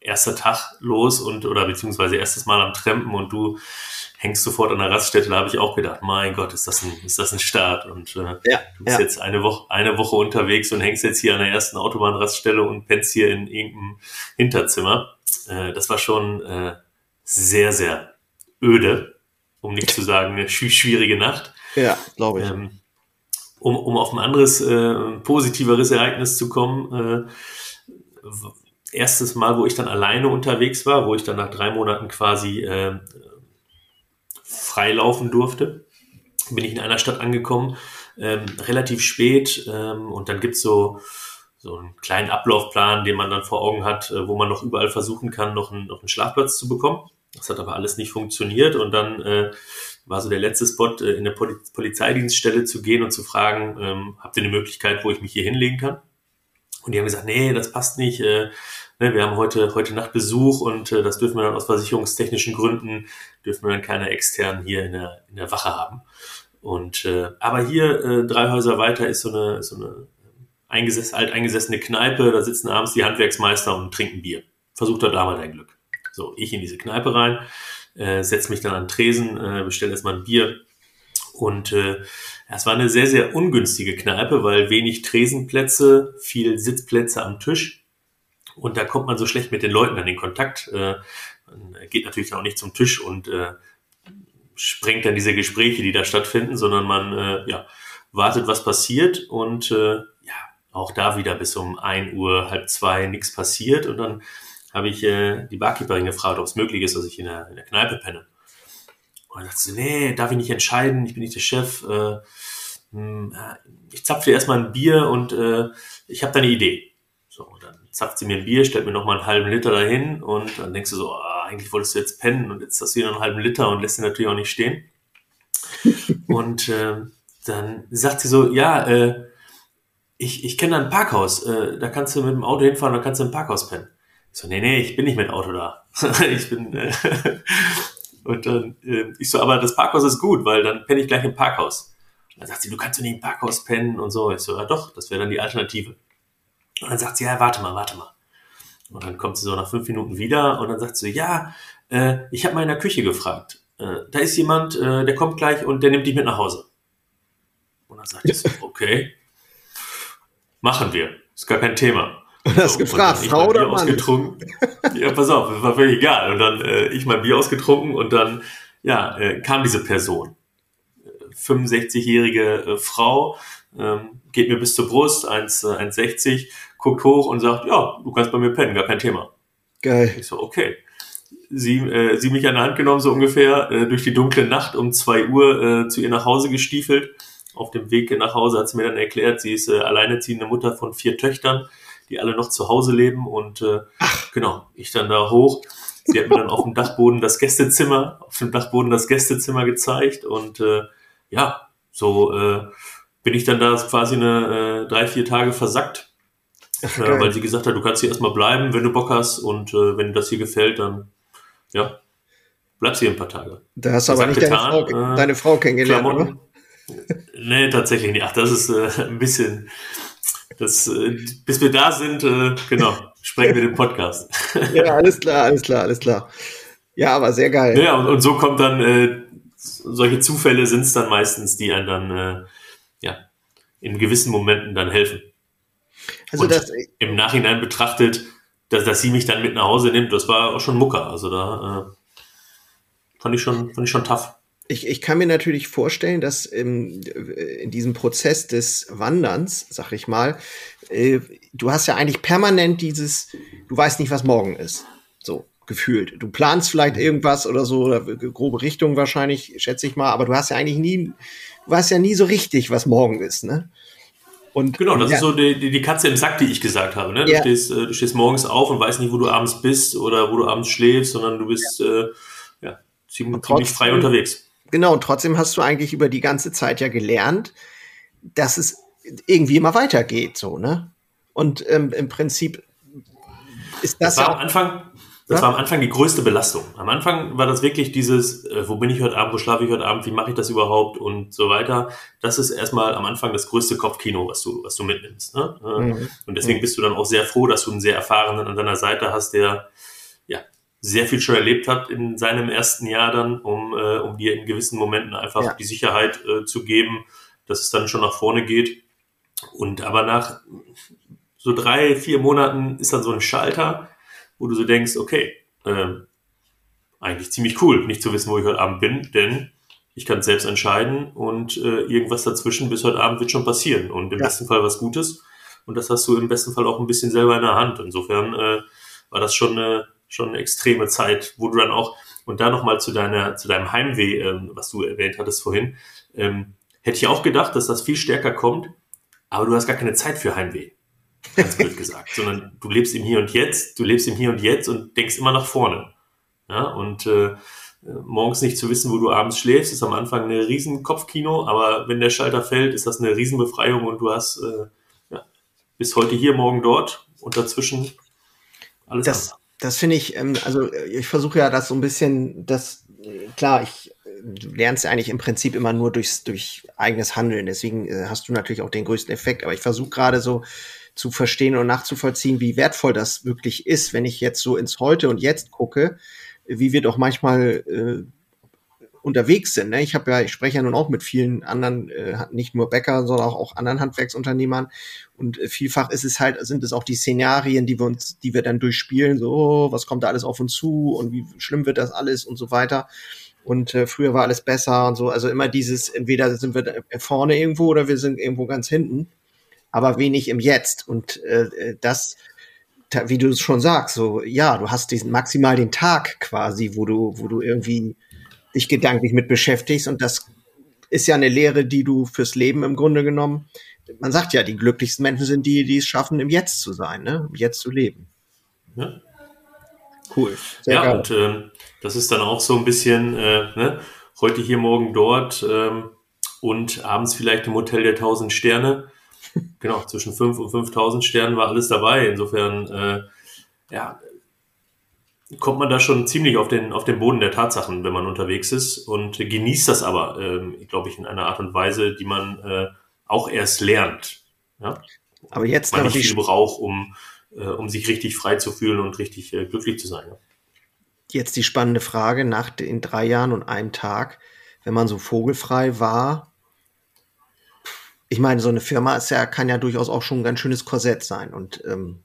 Erster Tag los und, oder beziehungsweise erstes Mal am Trampen und du hängst sofort an der Raststätte, da habe ich auch gedacht, mein Gott, ist das ein, ist das ein Start? Und äh, ja, du bist ja. jetzt eine Woche, eine Woche unterwegs und hängst jetzt hier an der ersten Autobahnraststelle und pennst hier in irgendeinem Hinterzimmer. Äh, das war schon äh, sehr, sehr öde. um nicht [LAUGHS] zu sagen eine schwierige Nacht.
Ja, glaube ich. Ähm,
um, um auf ein anderes, äh, positiveres Ereignis zu kommen, äh, erstes Mal, wo ich dann alleine unterwegs war, wo ich dann nach drei Monaten quasi äh, freilaufen durfte, bin ich in einer Stadt angekommen, ähm, relativ spät ähm, und dann gibt's so so einen kleinen Ablaufplan, den man dann vor Augen hat, äh, wo man noch überall versuchen kann, noch einen, noch einen Schlafplatz zu bekommen. Das hat aber alles nicht funktioniert und dann äh, war so der letzte Spot, äh, in der Poli Polizeidienststelle zu gehen und zu fragen, ähm, habt ihr eine Möglichkeit, wo ich mich hier hinlegen kann? Und die haben gesagt, nee, das passt nicht. Äh, ne, wir haben heute, heute Nacht Besuch und äh, das dürfen wir dann aus versicherungstechnischen Gründen, dürfen wir dann keine externen hier in der, in der Wache haben. Und äh, aber hier äh, drei Häuser weiter ist so eine, so eine eingesessen, alteingesessene Kneipe, da sitzen abends die Handwerksmeister und trinken Bier. Versuch doch da mal dein Glück. So, ich in diese Kneipe rein, äh, setze mich dann an Tresen, äh, bestelle erstmal ein Bier. Und äh, es war eine sehr, sehr ungünstige Kneipe, weil wenig Tresenplätze, viel Sitzplätze am Tisch. Und da kommt man so schlecht mit den Leuten an den Kontakt. Äh, man geht natürlich auch nicht zum Tisch und äh, sprengt dann diese Gespräche, die da stattfinden, sondern man äh, ja, wartet, was passiert und äh, ja, auch da wieder bis um ein Uhr, halb zwei nichts passiert und dann habe ich äh, die Barkeeperin gefragt, ob es möglich ist, dass ich in der, in der Kneipe penne. Und dann sagt sie, nee, darf ich nicht entscheiden, ich bin nicht der Chef. Äh, hm, ich zapfe dir erstmal ein Bier und äh, ich habe da eine Idee. So, und dann zapft sie mir ein Bier, stellt mir noch mal einen halben Liter dahin und dann denkst du so, ah, eigentlich wolltest du jetzt pennen und jetzt hast du hier noch einen halben Liter und lässt ihn natürlich auch nicht stehen. [LAUGHS] und äh, dann sagt sie so, ja, äh, ich, ich kenne da ein Parkhaus, äh, da kannst du mit dem Auto hinfahren, da kannst du im Parkhaus pennen. So, nee, nee, ich bin nicht mit Auto da. [LAUGHS] ich bin, äh, [LAUGHS] und dann, äh, ich so, aber das Parkhaus ist gut, weil dann penne ich gleich im Parkhaus. Und dann sagt sie, du kannst doch nicht im Parkhaus pennen und so. Ich so, ja doch, das wäre dann die Alternative. Und dann sagt sie, ja, warte mal, warte mal. Und dann kommt sie so nach fünf Minuten wieder und dann sagt sie, ja, äh, ich habe mal in der Küche gefragt. Äh, da ist jemand, äh, der kommt gleich und der nimmt dich mit nach Hause. Und dann sagt ich so, okay, machen wir. Ist gar kein Thema.
Und hast so, gefragt, Frau oder Mann?
Ausgetrunken. [LAUGHS] ja, pass auf, das war völlig egal. Und dann äh, ich mein Bier ausgetrunken und dann ja, äh, kam diese Person. 65-jährige äh, Frau, ähm, geht mir bis zur Brust, 1,60, äh, guckt hoch und sagt, ja, du kannst bei mir pennen, gar kein Thema.
Geil.
Ich so, okay. Sie, äh, sie mich an der Hand genommen, so ungefähr, äh, durch die dunkle Nacht um zwei Uhr äh, zu ihr nach Hause gestiefelt. Auf dem Weg nach Hause hat sie mir dann erklärt, sie ist äh, alleinerziehende Mutter von vier Töchtern die alle noch zu Hause leben und äh, genau, ich dann da hoch. Sie hat mir dann auf dem Dachboden das Gästezimmer, auf dem Dachboden das Gästezimmer gezeigt und äh, ja, so äh, bin ich dann da quasi eine äh, drei, vier Tage versackt, Ach, äh, weil sie gesagt hat, du kannst hier erstmal bleiben, wenn du Bock hast und äh, wenn dir das hier gefällt, dann ja, bleibst hier ein paar Tage.
Da hast du aber nicht getan, deine, Frau, äh, deine Frau kennengelernt, Klamotten.
oder? Nee, tatsächlich nicht. Ach, das ist äh, [LAUGHS] ein bisschen, das, äh, bis wir da sind, äh, genau, sprechen wir den Podcast. [LAUGHS]
ja, alles klar, alles klar, alles klar. Ja, aber sehr geil.
Ja, und, und so kommt dann, äh, solche Zufälle sind es dann meistens, die einen dann, äh, ja, in gewissen Momenten dann helfen. Also und das, im Nachhinein betrachtet, dass, dass sie mich dann mit nach Hause nimmt, das war auch schon Mucker. Also da äh, fand ich schon, fand ich schon tough.
Ich, ich kann mir natürlich vorstellen, dass im, in diesem Prozess des Wanderns, sag ich mal, äh, du hast ja eigentlich permanent dieses, du weißt nicht, was morgen ist. So gefühlt. Du planst vielleicht irgendwas oder so, oder grobe Richtung wahrscheinlich, schätze ich mal, aber du hast ja eigentlich nie, du weißt ja nie so richtig, was morgen ist, ne?
Und, genau, das ja. ist so die, die Katze im Sack, die ich gesagt habe. Ne? Du, ja. stehst, äh, du stehst morgens auf und weißt nicht, wo du abends bist oder wo du abends schläfst, sondern du bist ja. Äh, ja ziemlich, ziemlich frei unterwegs.
Genau, und trotzdem hast du eigentlich über die ganze Zeit ja gelernt, dass es irgendwie immer weitergeht, so, ne? Und ähm, im Prinzip ist das,
das war ja am Anfang, das ja? war am Anfang die größte Belastung. Am Anfang war das wirklich dieses, äh, wo bin ich heute Abend, wo schlafe ich heute Abend, wie mache ich das überhaupt und so weiter. Das ist erstmal am Anfang das größte Kopfkino, was du, was du mitnimmst. Ne? Mhm. Und deswegen bist du dann auch sehr froh, dass du einen sehr erfahrenen an deiner Seite hast, der sehr viel schon erlebt hat in seinem ersten Jahr dann, um, äh, um dir in gewissen Momenten einfach ja. die Sicherheit äh, zu geben, dass es dann schon nach vorne geht. Und aber nach so drei, vier Monaten ist dann so ein Schalter, wo du so denkst, okay, äh, eigentlich ziemlich cool, nicht zu wissen, wo ich heute Abend bin, denn ich kann es selbst entscheiden und äh, irgendwas dazwischen bis heute Abend wird schon passieren und im ja. besten Fall was Gutes und das hast du im besten Fall auch ein bisschen selber in der Hand. Insofern äh, war das schon eine, schon eine extreme Zeit, wo du dann auch und da nochmal zu deiner zu deinem Heimweh, ähm, was du erwähnt hattest vorhin, ähm, hätte ich auch gedacht, dass das viel stärker kommt, aber du hast gar keine Zeit für Heimweh ganz blöd gesagt, [LAUGHS] sondern du lebst im Hier und Jetzt, du lebst im Hier und Jetzt und denkst immer nach vorne. Ja, und äh, morgens nicht zu wissen, wo du abends schläfst, ist am Anfang eine riesen Kopfkino, aber wenn der Schalter fällt, ist das eine Riesenbefreiung und du hast äh, ja, bis heute hier, morgen dort und dazwischen
alles das, andere. Das finde ich, ähm, also ich versuche ja das so ein bisschen, das, klar, ich du lernst eigentlich im Prinzip immer nur durchs, durch eigenes Handeln. Deswegen äh, hast du natürlich auch den größten Effekt. Aber ich versuche gerade so zu verstehen und nachzuvollziehen, wie wertvoll das wirklich ist, wenn ich jetzt so ins Heute und Jetzt gucke, wie wir doch manchmal äh, unterwegs sind. Ne? Ich habe ja, ich spreche ja nun auch mit vielen anderen, äh, nicht nur Bäcker, sondern auch, auch anderen Handwerksunternehmern. Und äh, vielfach ist es halt, sind es auch die Szenarien, die wir uns, die wir dann durchspielen, so, oh, was kommt da alles auf uns zu und wie schlimm wird das alles und so weiter. Und äh, früher war alles besser und so. Also immer dieses, entweder sind wir vorne irgendwo oder wir sind irgendwo ganz hinten aber wenig im Jetzt. Und äh, äh das, wie du es schon sagst, so ja, du hast diesen maximal den Tag quasi, wo du, wo du irgendwie dich gedanklich mit beschäftigst. Und das ist ja eine Lehre, die du fürs Leben im Grunde genommen. Man sagt ja, die glücklichsten Menschen sind die, die es schaffen, im Jetzt zu sein, ne? im Jetzt zu leben.
Ja. Cool. Sehr ja, geil. und äh, das ist dann auch so ein bisschen, äh, ne? heute hier, morgen dort ähm, und abends vielleicht im Hotel der tausend Sterne [LAUGHS] genau, zwischen 5 und 5000 Sternen war alles dabei. Insofern, äh, ja, kommt man da schon ziemlich auf den, auf den Boden der Tatsachen, wenn man unterwegs ist und genießt das aber, ähm, glaube ich, in einer Art und Weise, die man äh, auch erst lernt. Ja?
Aber jetzt
man nicht viel braucht, um, äh, um sich richtig frei zu fühlen und richtig äh, glücklich zu sein. Ja?
Jetzt die spannende Frage nach den drei Jahren und einem Tag, wenn man so vogelfrei war, ich meine, so eine Firma ist ja, kann ja durchaus auch schon ein ganz schönes Korsett sein. Und ähm,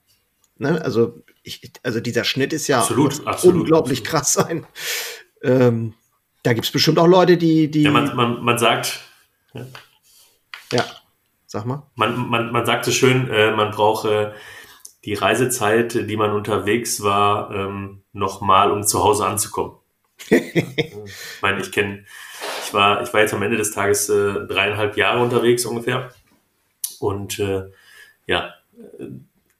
ne, also, ich, also dieser Schnitt ist ja
absolut, absolut,
unglaublich absolut. krass sein. Ähm, da gibt es bestimmt auch Leute, die. die
ja, man, man, man sagt.
Ja. ja, sag mal.
Man, man, man sagt so schön, äh, man braucht äh, die Reisezeit, die man unterwegs war, ähm, nochmal, um zu Hause anzukommen. [LAUGHS] ich meine, ich kenne ich war, ich war jetzt am Ende des Tages äh, dreieinhalb Jahre unterwegs ungefähr. Und äh, ja,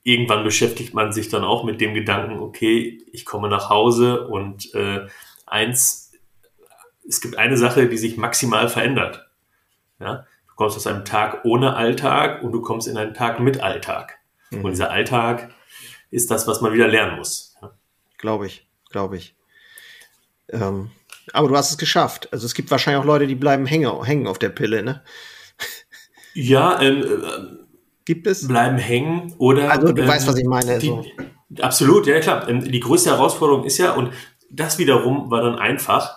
irgendwann beschäftigt man sich dann auch mit dem Gedanken, okay, ich komme nach Hause und äh, eins, es gibt eine Sache, die sich maximal verändert. Ja? Du kommst aus einem Tag ohne Alltag und du kommst in einen Tag mit Alltag. Mhm. Und dieser Alltag ist das, was man wieder lernen muss. Ja?
Glaube ich, glaube ich. Ähm, aber du hast es geschafft. Also es gibt wahrscheinlich auch Leute, die bleiben hängen, hängen auf der Pille, ne?
Ja, ähm, äh,
gibt es?
Bleiben hängen oder.
Also du ähm, weißt, was ich meine.
Die, so. Absolut, ja klar. Ähm, die größte Herausforderung ist ja, und das wiederum war dann einfach,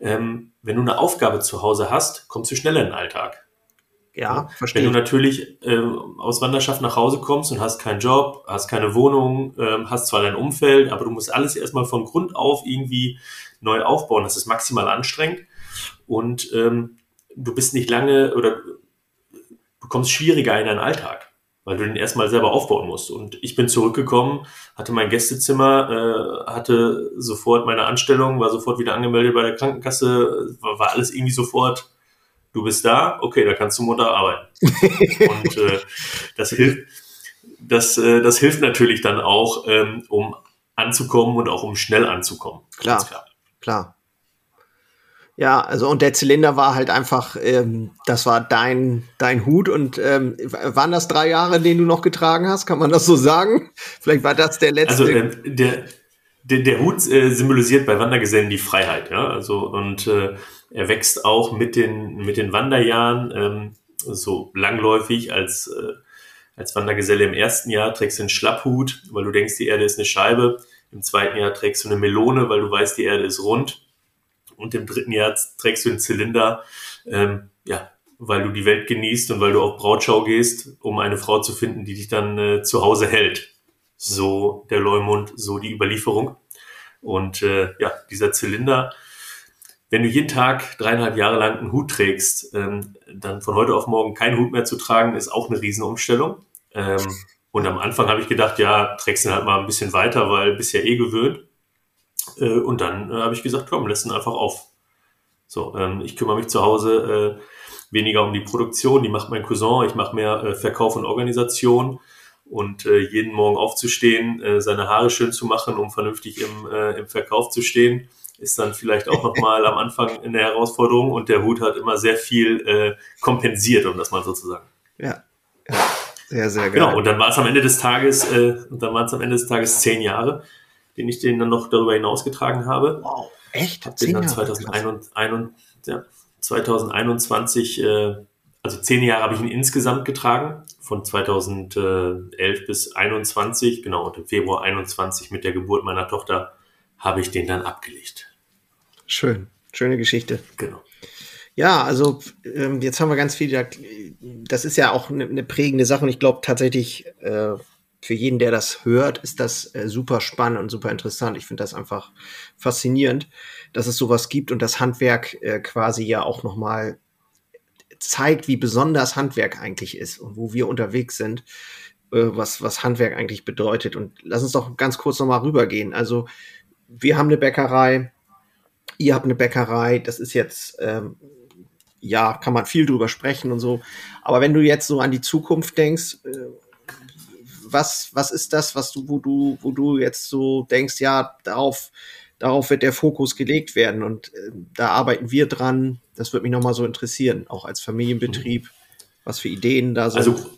ähm, wenn du eine Aufgabe zu Hause hast, kommst du schneller in den Alltag.
Ja, verstehe.
Wenn du natürlich ähm, aus Wanderschaft nach Hause kommst und hast keinen Job, hast keine Wohnung, ähm, hast zwar dein Umfeld, aber du musst alles erstmal von Grund auf irgendwie neu aufbauen. Das ist maximal anstrengend und ähm, du bist nicht lange oder du kommst schwieriger in deinen Alltag, weil du den erstmal selber aufbauen musst. Und ich bin zurückgekommen, hatte mein Gästezimmer, äh, hatte sofort meine Anstellung, war sofort wieder angemeldet bei der Krankenkasse, war, war alles irgendwie sofort du bist da, okay, da kannst du Montag arbeiten. [LAUGHS] und äh, das hilft, das, äh, das hilft natürlich dann auch, ähm, um anzukommen und auch um schnell anzukommen.
Klar, klar, klar. Ja, also und der Zylinder war halt einfach, ähm, das war dein, dein Hut und ähm, waren das drei Jahre, den du noch getragen hast? Kann man das so sagen? Vielleicht war das der letzte.
Also äh, der, der, der Hut äh, symbolisiert bei Wandergesellen die Freiheit, ja. Also und äh, er wächst auch mit den, mit den Wanderjahren, ähm, so langläufig als, äh, als Wandergeselle im ersten Jahr trägst du einen Schlapphut, weil du denkst, die Erde ist eine Scheibe. Im zweiten Jahr trägst du eine Melone, weil du weißt, die Erde ist rund. Und im dritten Jahr trägst du einen Zylinder, ähm, ja, weil du die Welt genießt und weil du auf Brautschau gehst, um eine Frau zu finden, die dich dann äh, zu Hause hält. So der Leumund, so die Überlieferung. Und äh, ja, dieser Zylinder, wenn du jeden Tag dreieinhalb Jahre lang einen Hut trägst, ähm, dann von heute auf morgen keinen Hut mehr zu tragen, ist auch eine Riesenumstellung. Ähm, und am Anfang habe ich gedacht, ja, trägst ihn halt mal ein bisschen weiter, weil bist ja eh gewöhnt. Äh, und dann äh, habe ich gesagt, komm, lässt ihn einfach auf. So, ähm, ich kümmere mich zu Hause äh, weniger um die Produktion, die macht mein Cousin, ich mache mehr äh, Verkauf und Organisation und äh, jeden Morgen aufzustehen, äh, seine Haare schön zu machen, um vernünftig im, äh, im Verkauf zu stehen, ist dann vielleicht auch nochmal am Anfang eine Herausforderung und der Hut hat immer sehr viel äh, kompensiert, um das mal so zu sagen.
Ja, ja. sehr, sehr
geil. Genau, und dann war es am Ende des Tages, äh, und dann waren es am Ende des Tages zehn Jahre, den ich den dann noch darüber hinausgetragen habe.
Wow, echt?
Hab den dann 2021, ja, 2021, äh, also zehn Jahre habe ich ihn insgesamt getragen, von 2011 bis 21, genau, und im Februar 21 mit der Geburt meiner Tochter habe ich den dann abgelegt.
Schön, schöne Geschichte.
Genau.
Ja, also ähm, jetzt haben wir ganz viel, das ist ja auch eine, eine prägende Sache und ich glaube tatsächlich, äh, für jeden, der das hört, ist das äh, super spannend und super interessant. Ich finde das einfach faszinierend, dass es sowas gibt und das Handwerk äh, quasi ja auch nochmal zeigt, wie besonders Handwerk eigentlich ist und wo wir unterwegs sind, äh, was, was Handwerk eigentlich bedeutet. Und lass uns doch ganz kurz nochmal rübergehen. Also, wir haben eine Bäckerei, ihr habt eine Bäckerei, das ist jetzt, ähm, ja, kann man viel drüber sprechen und so. Aber wenn du jetzt so an die Zukunft denkst, äh, was, was ist das, was du, wo du, wo du jetzt so denkst, ja, darauf, darauf wird der Fokus gelegt werden und äh, da arbeiten wir dran. Das würde mich nochmal so interessieren, auch als Familienbetrieb, was für Ideen da sind.
Also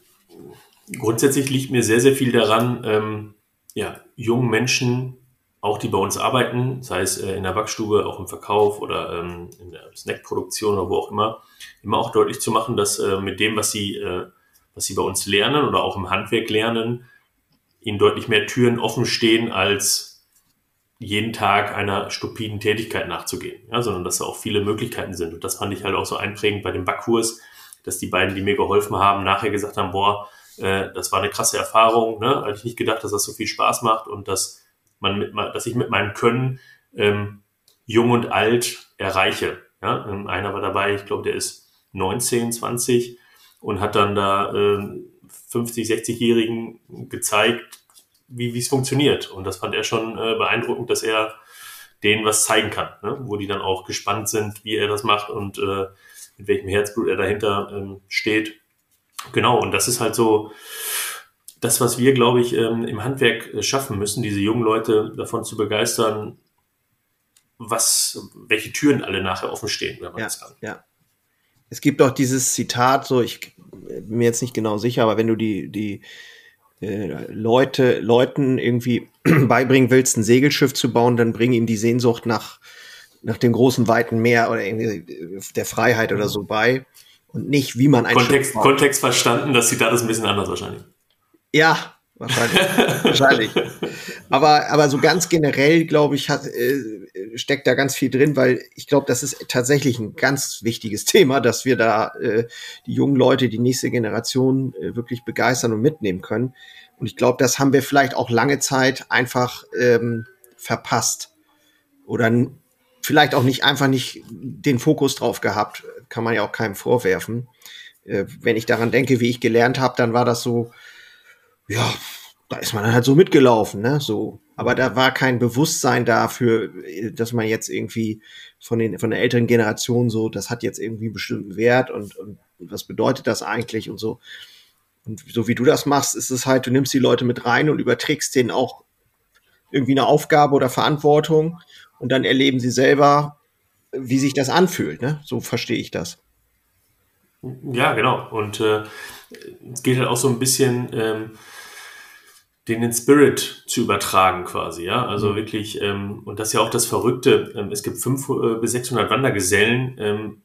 grundsätzlich liegt mir sehr, sehr viel daran, ähm, ja, jungen Menschen, auch die bei uns arbeiten, sei es äh, in der Backstube, auch im Verkauf oder ähm, in der Snackproduktion oder wo auch immer, immer auch deutlich zu machen, dass äh, mit dem, was sie äh, was sie bei uns lernen oder auch im Handwerk lernen, ihnen deutlich mehr Türen offen stehen, als jeden Tag einer stupiden Tätigkeit nachzugehen, ja, sondern dass da auch viele Möglichkeiten sind. Und das fand ich halt auch so einprägend bei dem Backkurs, dass die beiden, die mir geholfen haben, nachher gesagt haben, boah, äh, das war eine krasse Erfahrung, ne? Hatte ich nicht gedacht, dass das so viel Spaß macht und dass man mit, dass ich mit meinem Können ähm, jung und alt erreiche. Ja? Ähm, einer war dabei, ich glaube, der ist 19, 20 und hat dann da äh, 50, 60-Jährigen gezeigt, wie es funktioniert. Und das fand er schon äh, beeindruckend, dass er denen was zeigen kann, ne? wo die dann auch gespannt sind, wie er das macht und äh, mit welchem Herzblut er dahinter ähm, steht. Genau, und das ist halt so das, was wir, glaube ich, ähm, im Handwerk äh, schaffen müssen, diese jungen Leute davon zu begeistern, was, welche Türen alle nachher offen stehen, wenn man
ja,
das kann.
Ja, es gibt auch dieses Zitat, so ich bin mir jetzt nicht genau sicher, aber wenn du die, die äh, Leute, Leuten irgendwie [CLEARS THROAT] beibringen willst, ein Segelschiff zu bauen, dann bring ihm die Sehnsucht nach, nach dem großen, weiten Meer oder irgendwie der Freiheit oder so bei. Und nicht, wie man
ein Kontext, Kontext verstanden, das Zitat ist ein bisschen anders wahrscheinlich.
Ja, Wahrscheinlich. [LAUGHS] Wahrscheinlich. Aber, aber so ganz generell, glaube ich, hat, äh, steckt da ganz viel drin, weil ich glaube, das ist tatsächlich ein ganz wichtiges [LAUGHS] Thema, dass wir da äh, die jungen Leute, die nächste Generation äh, wirklich begeistern und mitnehmen können. Und ich glaube, das haben wir vielleicht auch lange Zeit einfach ähm, verpasst. Oder vielleicht auch nicht einfach nicht den Fokus drauf gehabt. Kann man ja auch keinem vorwerfen. Äh, wenn ich daran denke, wie ich gelernt habe, dann war das so, ja, da ist man halt so mitgelaufen, ne? So. Aber da war kein Bewusstsein dafür, dass man jetzt irgendwie von den, von der älteren Generation so, das hat jetzt irgendwie einen bestimmten Wert und, und was bedeutet das eigentlich und so. Und so wie du das machst, ist es halt, du nimmst die Leute mit rein und überträgst denen auch irgendwie eine Aufgabe oder Verantwortung und dann erleben sie selber, wie sich das anfühlt, ne? So verstehe ich das.
Ja, genau. Und äh, es geht halt auch so ein bisschen, ähm, den Spirit zu übertragen quasi, ja, also mhm. wirklich, ähm, und das ist ja auch das Verrückte, ähm, es gibt fünf äh, bis 600 Wandergesellen, ähm,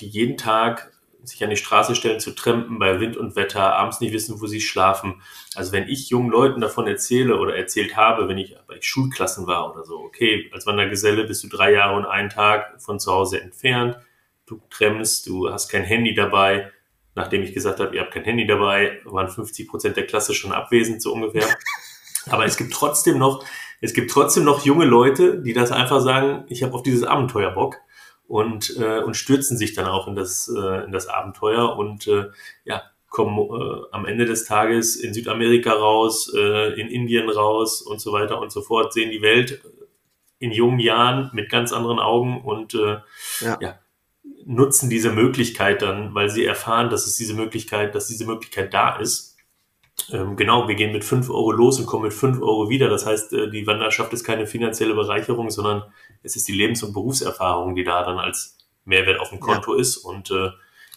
die jeden Tag sich an die Straße stellen zu trampen bei Wind und Wetter, abends nicht wissen, wo sie schlafen. Also wenn ich jungen Leuten davon erzähle oder erzählt habe, wenn ich bei Schulklassen war oder so, okay, als Wandergeselle bist du drei Jahre und einen Tag von zu Hause entfernt, du tremmst, du hast kein Handy dabei, nachdem ich gesagt habe, ihr habt kein Handy dabei, waren 50 Prozent der Klasse schon abwesend, so ungefähr. [LAUGHS] Aber es gibt trotzdem noch es gibt trotzdem noch junge Leute, die das einfach sagen, ich habe auf dieses Abenteuer Bock und, äh, und stürzen sich dann auch in das, äh, in das Abenteuer und äh, ja, kommen äh, am Ende des Tages in Südamerika raus, äh, in Indien raus und so weiter und so fort, sehen die Welt in jungen Jahren mit ganz anderen Augen und äh, ja. ja nutzen diese Möglichkeit dann, weil sie erfahren, dass es diese Möglichkeit, dass diese Möglichkeit da ist. Ähm, genau, wir gehen mit fünf Euro los und kommen mit fünf Euro wieder. Das heißt, äh, die Wanderschaft ist keine finanzielle Bereicherung, sondern es ist die Lebens- und Berufserfahrung, die da dann als Mehrwert auf dem Konto ja. ist. Und äh,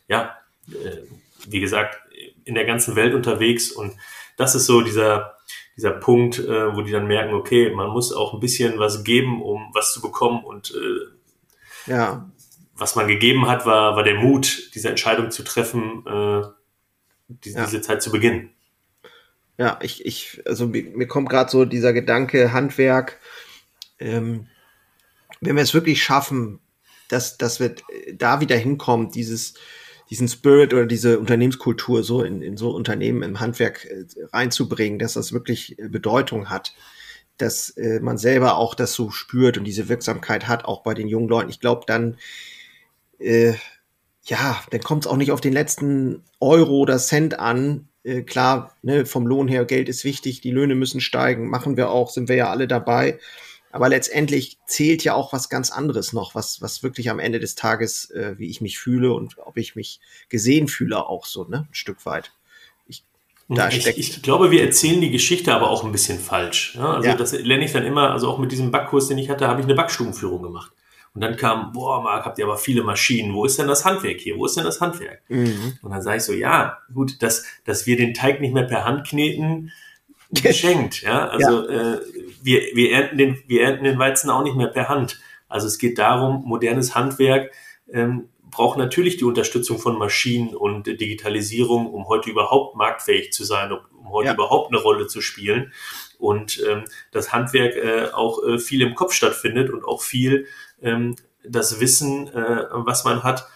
ja, äh, wie gesagt, in der ganzen Welt unterwegs. Und das ist so dieser, dieser Punkt, äh, wo die dann merken, okay, man muss auch ein bisschen was geben, um was zu bekommen. Und äh, ja. Was man gegeben hat, war, war der Mut, diese Entscheidung zu treffen, äh, diese, ja. diese Zeit zu beginnen.
Ja, ich, ich, also mir, mir kommt gerade so dieser Gedanke, Handwerk, ähm, wenn wir es wirklich schaffen, dass, dass wir da wieder hinkommen, dieses, diesen Spirit oder diese Unternehmenskultur so in, in so Unternehmen im Handwerk äh, reinzubringen, dass das wirklich äh, Bedeutung hat, dass äh, man selber auch das so spürt und diese Wirksamkeit hat, auch bei den jungen Leuten. Ich glaube, dann, äh, ja, dann kommt es auch nicht auf den letzten Euro oder Cent an. Äh, klar, ne, vom Lohn her, Geld ist wichtig, die Löhne müssen steigen, machen wir auch, sind wir ja alle dabei. Aber letztendlich zählt ja auch was ganz anderes noch, was, was wirklich am Ende des Tages, äh, wie ich mich fühle und ob ich mich gesehen fühle, auch so, ne, ein Stück weit.
Ich, da ich, ich glaube, wir erzählen die Geschichte aber auch ein bisschen falsch. Ja? Also ja. das lerne ich dann immer, also auch mit diesem Backkurs, den ich hatte, habe ich eine Backstubenführung gemacht. Und dann kam, boah, Marc, habt ihr aber viele Maschinen. Wo ist denn das Handwerk hier? Wo ist denn das Handwerk? Mhm. Und dann sage ich so, ja, gut, dass, dass wir den Teig nicht mehr per Hand kneten, geschenkt. Ja, also ja. Äh, wir, wir, ernten den, wir ernten den Weizen auch nicht mehr per Hand. Also es geht darum, modernes Handwerk ähm, braucht natürlich die Unterstützung von Maschinen und Digitalisierung, um heute überhaupt marktfähig zu sein, um heute ja. überhaupt eine Rolle zu spielen. Und ähm, das Handwerk äh, auch äh, viel im Kopf stattfindet und auch viel ähm, das Wissen, äh, was man hat,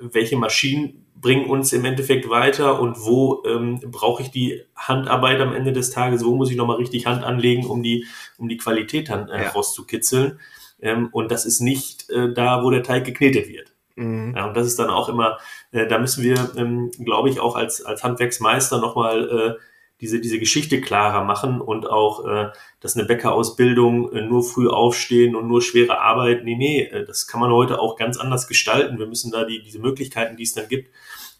welche Maschinen bringen uns im Endeffekt weiter und wo ähm, brauche ich die Handarbeit am Ende des Tages, wo muss ich nochmal richtig Hand anlegen, um die, um die Qualität dann äh, ja. rauszukitzeln. Ähm, und das ist nicht äh, da, wo der Teig geknetet wird. Mhm. Ja, und das ist dann auch immer, äh, da müssen wir, ähm, glaube ich, auch als, als Handwerksmeister nochmal äh, diese, diese Geschichte klarer machen und auch, äh, dass eine Bäckerausbildung äh, nur früh aufstehen und nur schwere Arbeit, nee, nee, äh, das kann man heute auch ganz anders gestalten. Wir müssen da die, diese Möglichkeiten, die es dann gibt,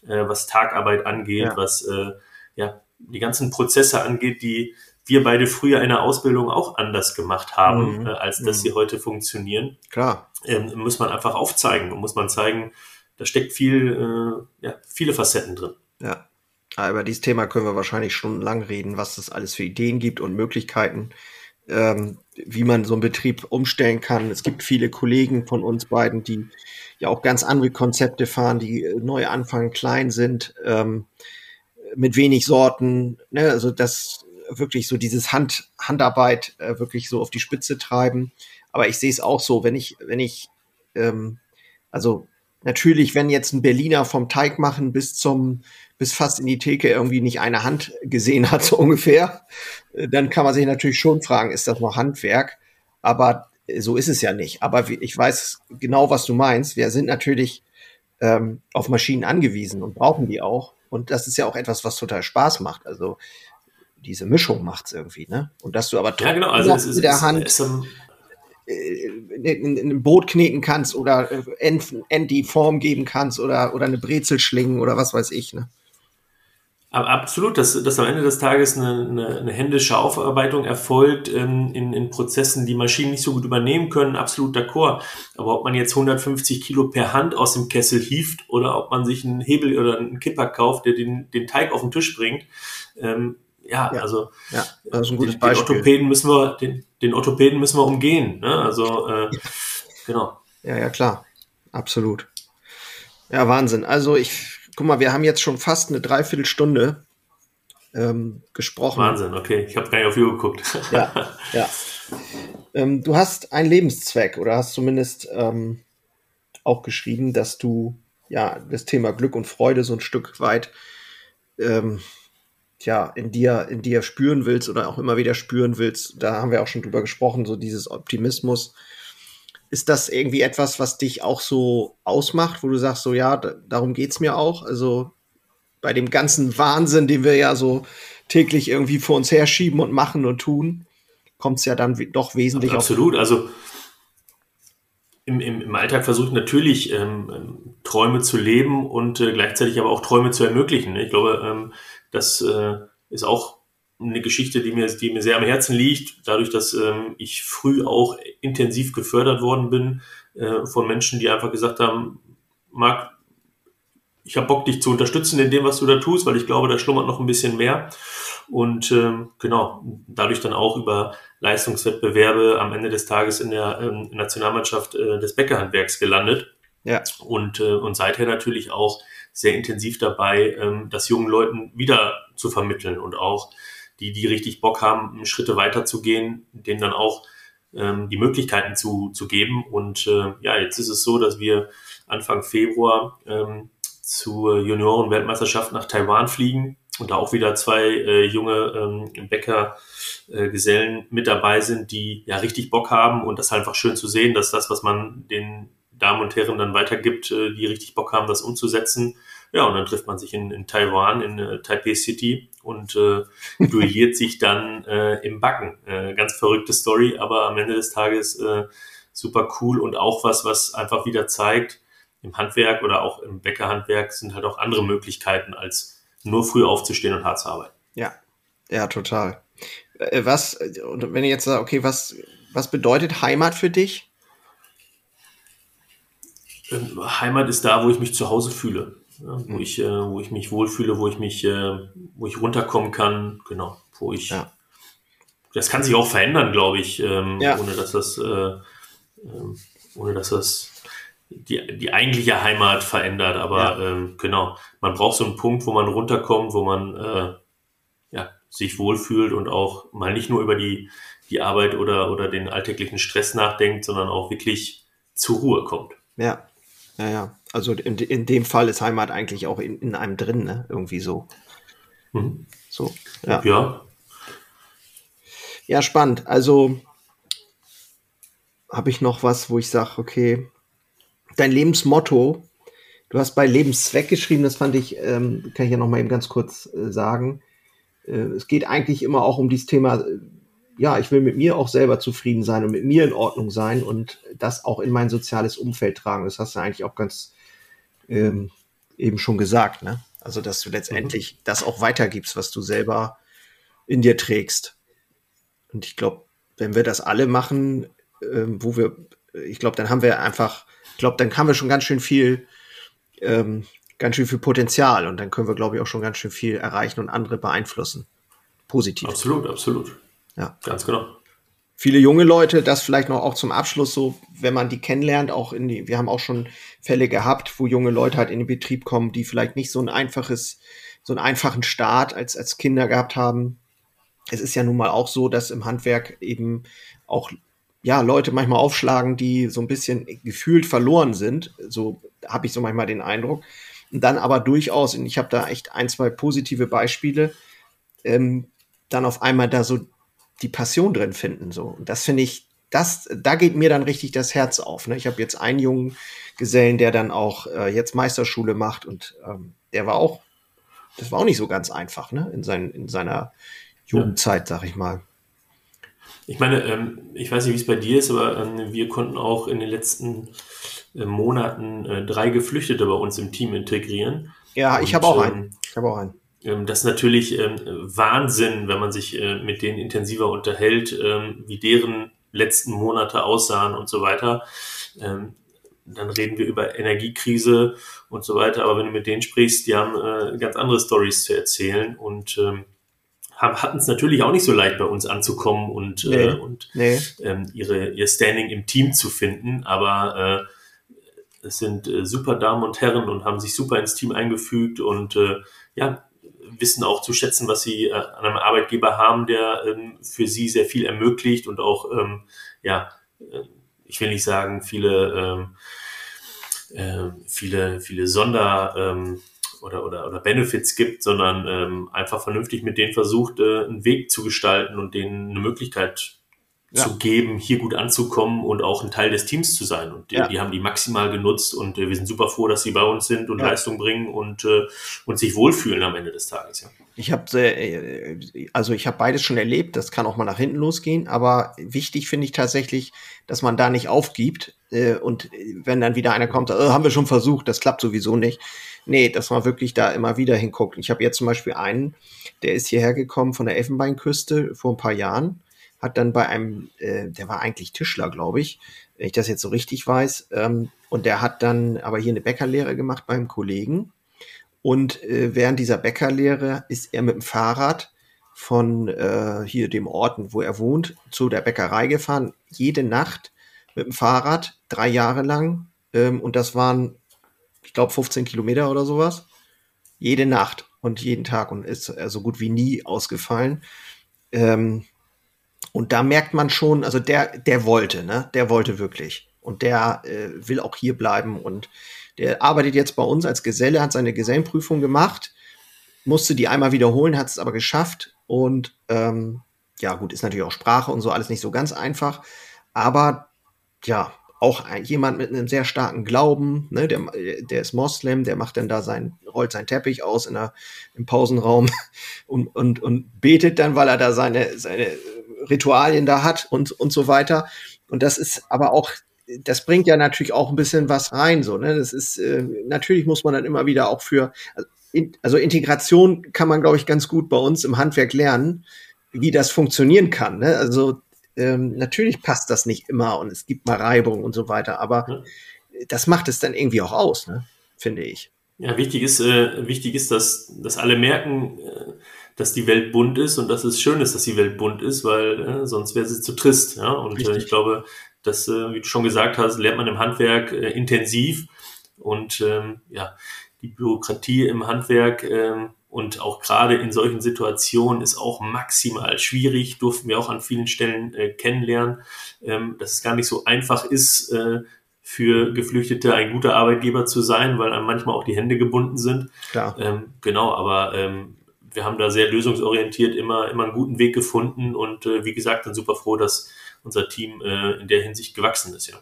äh, was Tagarbeit angeht, ja. was äh, ja, die ganzen Prozesse angeht, die wir beide früher in der Ausbildung auch anders gemacht haben, mhm. äh, als dass mhm. sie heute funktionieren.
Klar.
Ähm, muss man einfach aufzeigen und muss man zeigen, da steckt viel, äh, ja, viele Facetten drin.
Ja. Ja, über dieses Thema können wir wahrscheinlich stundenlang reden, was es alles für Ideen gibt und Möglichkeiten, ähm, wie man so einen Betrieb umstellen kann. Es gibt viele Kollegen von uns beiden, die ja auch ganz andere Konzepte fahren, die äh, neu anfangen, klein sind, ähm, mit wenig Sorten. Ne? Also das wirklich so dieses Hand, Handarbeit äh, wirklich so auf die Spitze treiben. Aber ich sehe es auch so, wenn ich, wenn ich, ähm, also natürlich, wenn jetzt ein Berliner vom Teig machen bis zum bis fast in die Theke irgendwie nicht eine Hand gesehen hat, [LAUGHS] so ungefähr, äh, dann kann man sich natürlich schon fragen, ist das noch Handwerk? Aber äh, so ist es ja nicht. Aber ich weiß genau, was du meinst. Wir sind natürlich ähm, auf Maschinen angewiesen und brauchen die auch. Und das ist ja auch etwas, was total Spaß macht. Also diese Mischung macht's irgendwie, ne? Und dass du aber
ja, genau. also es ist,
mit der Hand es, es, äh, ein Boot kneten kannst oder End, End die Form geben kannst oder, oder eine Brezel schlingen oder was weiß ich, ne?
Absolut, dass, dass am Ende des Tages eine, eine, eine händische Aufarbeitung erfolgt ähm, in, in Prozessen, die Maschinen nicht so gut übernehmen können, absolut d'accord. Aber ob man jetzt 150 Kilo per Hand aus dem Kessel hieft oder ob man sich einen Hebel oder einen Kipper kauft, der den, den Teig auf den Tisch bringt, ähm, ja, ja, also
ja, das ist ein gutes
den, Beispiel. Den Orthopäden müssen wir, den, den Orthopäden müssen wir umgehen. Ne? Also äh, genau.
Ja, ja, klar. Absolut. Ja, Wahnsinn. Also ich guck mal, wir haben jetzt schon fast eine Dreiviertelstunde ähm, gesprochen.
Wahnsinn, okay. Ich habe gar nicht auf Uhr geguckt. [LAUGHS]
ja, ja. Ähm, du hast einen Lebenszweck oder hast zumindest ähm, auch geschrieben, dass du ja das Thema Glück und Freude so ein Stück weit ähm, tja, in dir, in dir spüren willst oder auch immer wieder spüren willst. Da haben wir auch schon drüber gesprochen, so dieses Optimismus. Ist das irgendwie etwas, was dich auch so ausmacht, wo du sagst, so ja, darum geht's mir auch? Also bei dem ganzen Wahnsinn, den wir ja so täglich irgendwie vor uns herschieben und machen und tun, kommt es ja dann doch wesentlich
Absolut, auf. also im, im, im Alltag versuche ich natürlich ähm, ähm, Träume zu leben und äh, gleichzeitig aber auch Träume zu ermöglichen. Ich glaube, ähm, das äh, ist auch eine Geschichte, die mir, die mir sehr am Herzen liegt, dadurch, dass ähm, ich früh auch intensiv gefördert worden bin äh, von Menschen, die einfach gesagt haben, Marc, ich habe Bock, dich zu unterstützen in dem, was du da tust, weil ich glaube, da schlummert noch ein bisschen mehr. Und ähm, genau, dadurch dann auch über Leistungswettbewerbe am Ende des Tages in der ähm, Nationalmannschaft äh, des Bäckerhandwerks gelandet. Ja. Und, äh, und seither natürlich auch sehr intensiv dabei, ähm, das jungen Leuten wieder zu vermitteln und auch die, die richtig Bock haben, Schritte weiterzugehen, denen dann auch ähm, die Möglichkeiten zu, zu geben. Und äh, ja, jetzt ist es so, dass wir Anfang Februar ähm, zur Junioren-Weltmeisterschaft nach Taiwan fliegen und da auch wieder zwei äh, junge ähm, Bäcker-Gesellen äh, mit dabei sind, die ja richtig Bock haben und das ist einfach schön zu sehen, dass das, was man den Damen und Herren dann weitergibt, äh, die richtig Bock haben, das umzusetzen. Ja, und dann trifft man sich in, in Taiwan, in äh, Taipei City und äh, [LAUGHS] duelliert sich dann äh, im Backen. Äh, ganz verrückte Story, aber am Ende des Tages äh, super cool und auch was, was einfach wieder zeigt, im Handwerk oder auch im Bäckerhandwerk sind halt auch andere Möglichkeiten, als nur früh aufzustehen und hart zu arbeiten.
Ja, ja, total. Äh, was, und wenn ihr jetzt sagt, okay, was, was bedeutet Heimat für dich?
Ähm, Heimat ist da, wo ich mich zu Hause fühle. Ja, wo, mhm. ich, äh, wo ich mich wohlfühle, wo ich mich, äh, wo ich runterkommen kann, genau, wo ich. Ja. Das kann sich auch verändern, glaube ich, ähm, ja. ohne dass das, äh, ähm, ohne dass das die, die eigentliche Heimat verändert. Aber ähm, genau, man braucht so einen Punkt, wo man runterkommt, wo man äh, ja, sich wohlfühlt und auch mal nicht nur über die, die Arbeit oder, oder den alltäglichen Stress nachdenkt, sondern auch wirklich zur Ruhe kommt.
Ja, ja, ja. Also in, in dem Fall ist Heimat eigentlich auch in, in einem drin, ne? Irgendwie so. Mhm. So, ja. ja. Ja, spannend. Also habe ich noch was, wo ich sage, okay, dein Lebensmotto, du hast bei Lebenszweck geschrieben, das fand ich, ähm, kann ich ja noch mal eben ganz kurz äh, sagen. Äh, es geht eigentlich immer auch um dieses Thema, ja, ich will mit mir auch selber zufrieden sein und mit mir in Ordnung sein und das auch in mein soziales Umfeld tragen. Das hast du eigentlich auch ganz ähm, eben schon gesagt, ne? Also, dass du letztendlich mhm. das auch weitergibst, was du selber in dir trägst. Und ich glaube, wenn wir das alle machen, ähm, wo wir, ich glaube, dann haben wir einfach ich glaube, dann haben wir schon ganz schön viel, ähm, ganz schön viel Potenzial und dann können wir, glaube ich, auch schon ganz schön viel erreichen und andere beeinflussen. Positiv.
Absolut, absolut.
Ja. Ganz genau. Viele junge Leute, das vielleicht noch auch zum Abschluss so, wenn man die kennenlernt, auch in die, wir haben auch schon Fälle gehabt, wo junge Leute halt in den Betrieb kommen, die vielleicht nicht so ein einfaches, so einen einfachen Start als, als Kinder gehabt haben. Es ist ja nun mal auch so, dass im Handwerk eben auch ja, Leute manchmal aufschlagen, die so ein bisschen gefühlt verloren sind. So habe ich so manchmal den Eindruck. Und dann aber durchaus, und ich habe da echt ein, zwei positive Beispiele, ähm, dann auf einmal da so die Passion drin finden. So. Und das finde ich, das, da geht mir dann richtig das Herz auf. Ne? Ich habe jetzt einen jungen Gesellen, der dann auch äh, jetzt Meisterschule macht und ähm, der war auch, das war auch nicht so ganz einfach, ne? In, sein, in seiner Jugendzeit, sag ich mal.
Ich meine, ähm, ich weiß nicht, wie es bei dir ist, aber ähm, wir konnten auch in den letzten äh, Monaten äh, drei Geflüchtete bei uns im Team integrieren.
Ja, ich habe auch einen. Ähm, ich habe auch einen.
Das ist natürlich Wahnsinn, wenn man sich äh, mit denen intensiver unterhält, wie deren letzten Monate aussahen und so weiter. Dann reden wir über Energiekrise und so weiter. Aber wenn du mit denen sprichst, die haben ganz andere Stories zu erzählen und hatten es natürlich auch nicht so leicht bei uns anzukommen und, nee, äh, und nee. Ähm, ihre, ihr Standing im Team zu finden. Aber äh, es sind äh, super Damen und Herren und haben sich super ins Team eingefügt und äh, ja, wissen auch zu schätzen, was sie äh, an einem Arbeitgeber haben, der ähm, für sie sehr viel ermöglicht und auch, ähm, ja, äh, ich will nicht sagen, viele, ähm, äh, viele, viele Sonder, ähm, oder, oder, oder Benefits gibt, sondern ähm, einfach vernünftig mit denen versucht, äh, einen Weg zu gestalten und denen eine Möglichkeit ja. zu geben, hier gut anzukommen und auch ein Teil des Teams zu sein. Und die, ja. die haben die maximal genutzt und äh, wir sind super froh, dass sie bei uns sind und ja. Leistung bringen und, äh, und sich wohlfühlen am Ende des Tages. Ja.
Ich habe äh, also ich habe beides schon erlebt. Das kann auch mal nach hinten losgehen, aber wichtig finde ich tatsächlich, dass man da nicht aufgibt äh, und wenn dann wieder einer kommt, äh, haben wir schon versucht, das klappt sowieso nicht. Nee, dass man wirklich da immer wieder hinguckt. Ich habe jetzt zum Beispiel einen, der ist hierher gekommen von der Elfenbeinküste vor ein paar Jahren hat dann bei einem, äh, der war eigentlich Tischler, glaube ich, wenn ich das jetzt so richtig weiß, ähm, und der hat dann aber hier eine Bäckerlehre gemacht beim Kollegen. Und äh, während dieser Bäckerlehre ist er mit dem Fahrrad von äh, hier dem Ort, wo er wohnt, zu der Bäckerei gefahren, jede Nacht mit dem Fahrrad, drei Jahre lang. Ähm, und das waren, ich glaube, 15 Kilometer oder sowas. Jede Nacht und jeden Tag und ist so also gut wie nie ausgefallen. Ähm, und da merkt man schon, also der, der wollte, ne? Der wollte wirklich. Und der äh, will auch hier bleiben. Und der arbeitet jetzt bei uns als Geselle, hat seine Gesellenprüfung gemacht, musste die einmal wiederholen, hat es aber geschafft. Und ähm, ja, gut, ist natürlich auch Sprache und so alles nicht so ganz einfach. Aber ja, auch jemand mit einem sehr starken Glauben, ne, der, der ist Moslem, der macht dann da sein, rollt seinen Teppich aus in der, im Pausenraum [LAUGHS] und, und, und betet dann, weil er da seine, seine Ritualien da hat und, und so weiter. Und das ist aber auch, das bringt ja natürlich auch ein bisschen was rein, so, ne? Das ist, äh, natürlich muss man dann immer wieder auch für, also Integration kann man, glaube ich, ganz gut bei uns im Handwerk lernen, wie das funktionieren kann. Ne? Also ähm, natürlich passt das nicht immer und es gibt mal Reibung und so weiter, aber das macht es dann irgendwie auch aus, ne? finde ich.
Ja, wichtig ist, äh, wichtig ist, dass, dass alle merken, äh, dass die Welt bunt ist und dass es schön ist, dass die Welt bunt ist, weil äh, sonst wäre sie zu trist. Ja? Und äh, ich glaube, das, äh, wie du schon gesagt hast, lernt man im Handwerk äh, intensiv und ähm, ja, die Bürokratie im Handwerk ähm, und auch gerade in solchen Situationen ist auch maximal schwierig, durften wir auch an vielen Stellen äh, kennenlernen, ähm, dass es gar nicht so einfach ist, äh, für Geflüchtete ein guter Arbeitgeber zu sein, weil einem manchmal auch die Hände gebunden sind. Klar. Ähm, genau, aber ähm, wir haben da sehr lösungsorientiert immer, immer einen guten Weg gefunden und äh, wie gesagt, dann super froh, dass unser Team äh, in der Hinsicht gewachsen ist, ja.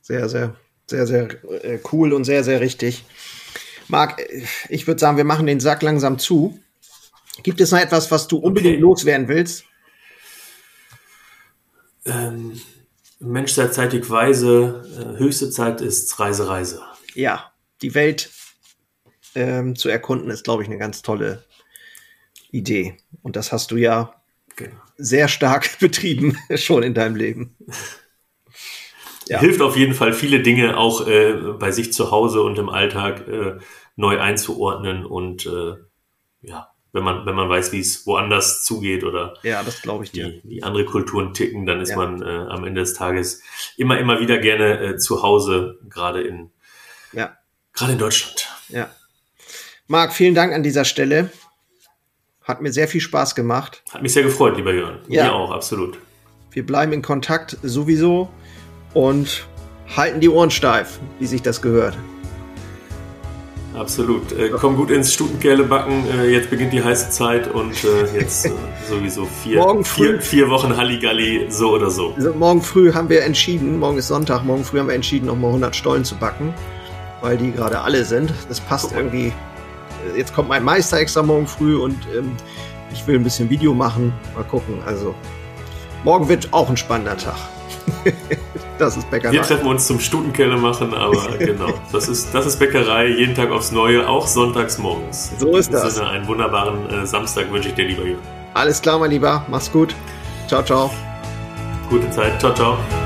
Sehr, sehr, sehr, sehr äh, cool und sehr, sehr richtig. Marc, ich würde sagen, wir machen den Sack langsam zu. Gibt es noch etwas, was du unbedingt okay. loswerden willst?
Ähm, Mensch sei zeitig weise, äh, höchste Zeit ist Reise, Reise.
Ja, die Welt ähm, zu erkunden ist, glaube ich, eine ganz tolle Idee. Und das hast du ja genau. sehr stark [LAUGHS] betrieben schon in deinem Leben. [LAUGHS]
Ja. Hilft auf jeden Fall viele Dinge auch äh, bei sich zu Hause und im Alltag äh, neu einzuordnen und äh, ja, wenn man, wenn man weiß, wie es woanders zugeht oder
ja, das glaube ich
dir. Die, die andere Kulturen ticken, dann ist ja. man äh, am Ende des Tages immer, immer wieder gerne äh, zu Hause, gerade in, ja. gerade in Deutschland.
Ja. Marc, vielen Dank an dieser Stelle. Hat mir sehr viel Spaß gemacht.
Hat mich sehr gefreut, lieber Jörn. Ja. Mir auch, absolut.
Wir bleiben in Kontakt sowieso und halten die Ohren steif, wie sich das gehört.
Absolut. Äh, komm gut ins Stutenkerle backen. Äh, jetzt beginnt die heiße Zeit und äh, jetzt äh, [LAUGHS] sowieso vier, morgen früh, vier, vier Wochen Halligalli, so oder so.
Also morgen früh haben wir entschieden, morgen ist Sonntag, morgen früh haben wir entschieden, nochmal 100 Stollen zu backen, weil die gerade alle sind. Das passt irgendwie jetzt kommt mein Meister extra morgen früh und ähm, ich will ein bisschen Video machen. Mal gucken. Also, morgen wird auch ein spannender Tag. [LAUGHS]
das ist Bäckerei. Wir treffen uns zum Stutenkeller machen, aber [LAUGHS] genau. Das ist, das ist Bäckerei, jeden Tag aufs Neue, auch sonntags morgens.
So ist das.
Sinne, einen wunderbaren äh, Samstag wünsche ich dir, lieber Jürgen.
Alles klar, mein Lieber. Mach's gut. Ciao, ciao.
Gute Zeit. Ciao, ciao.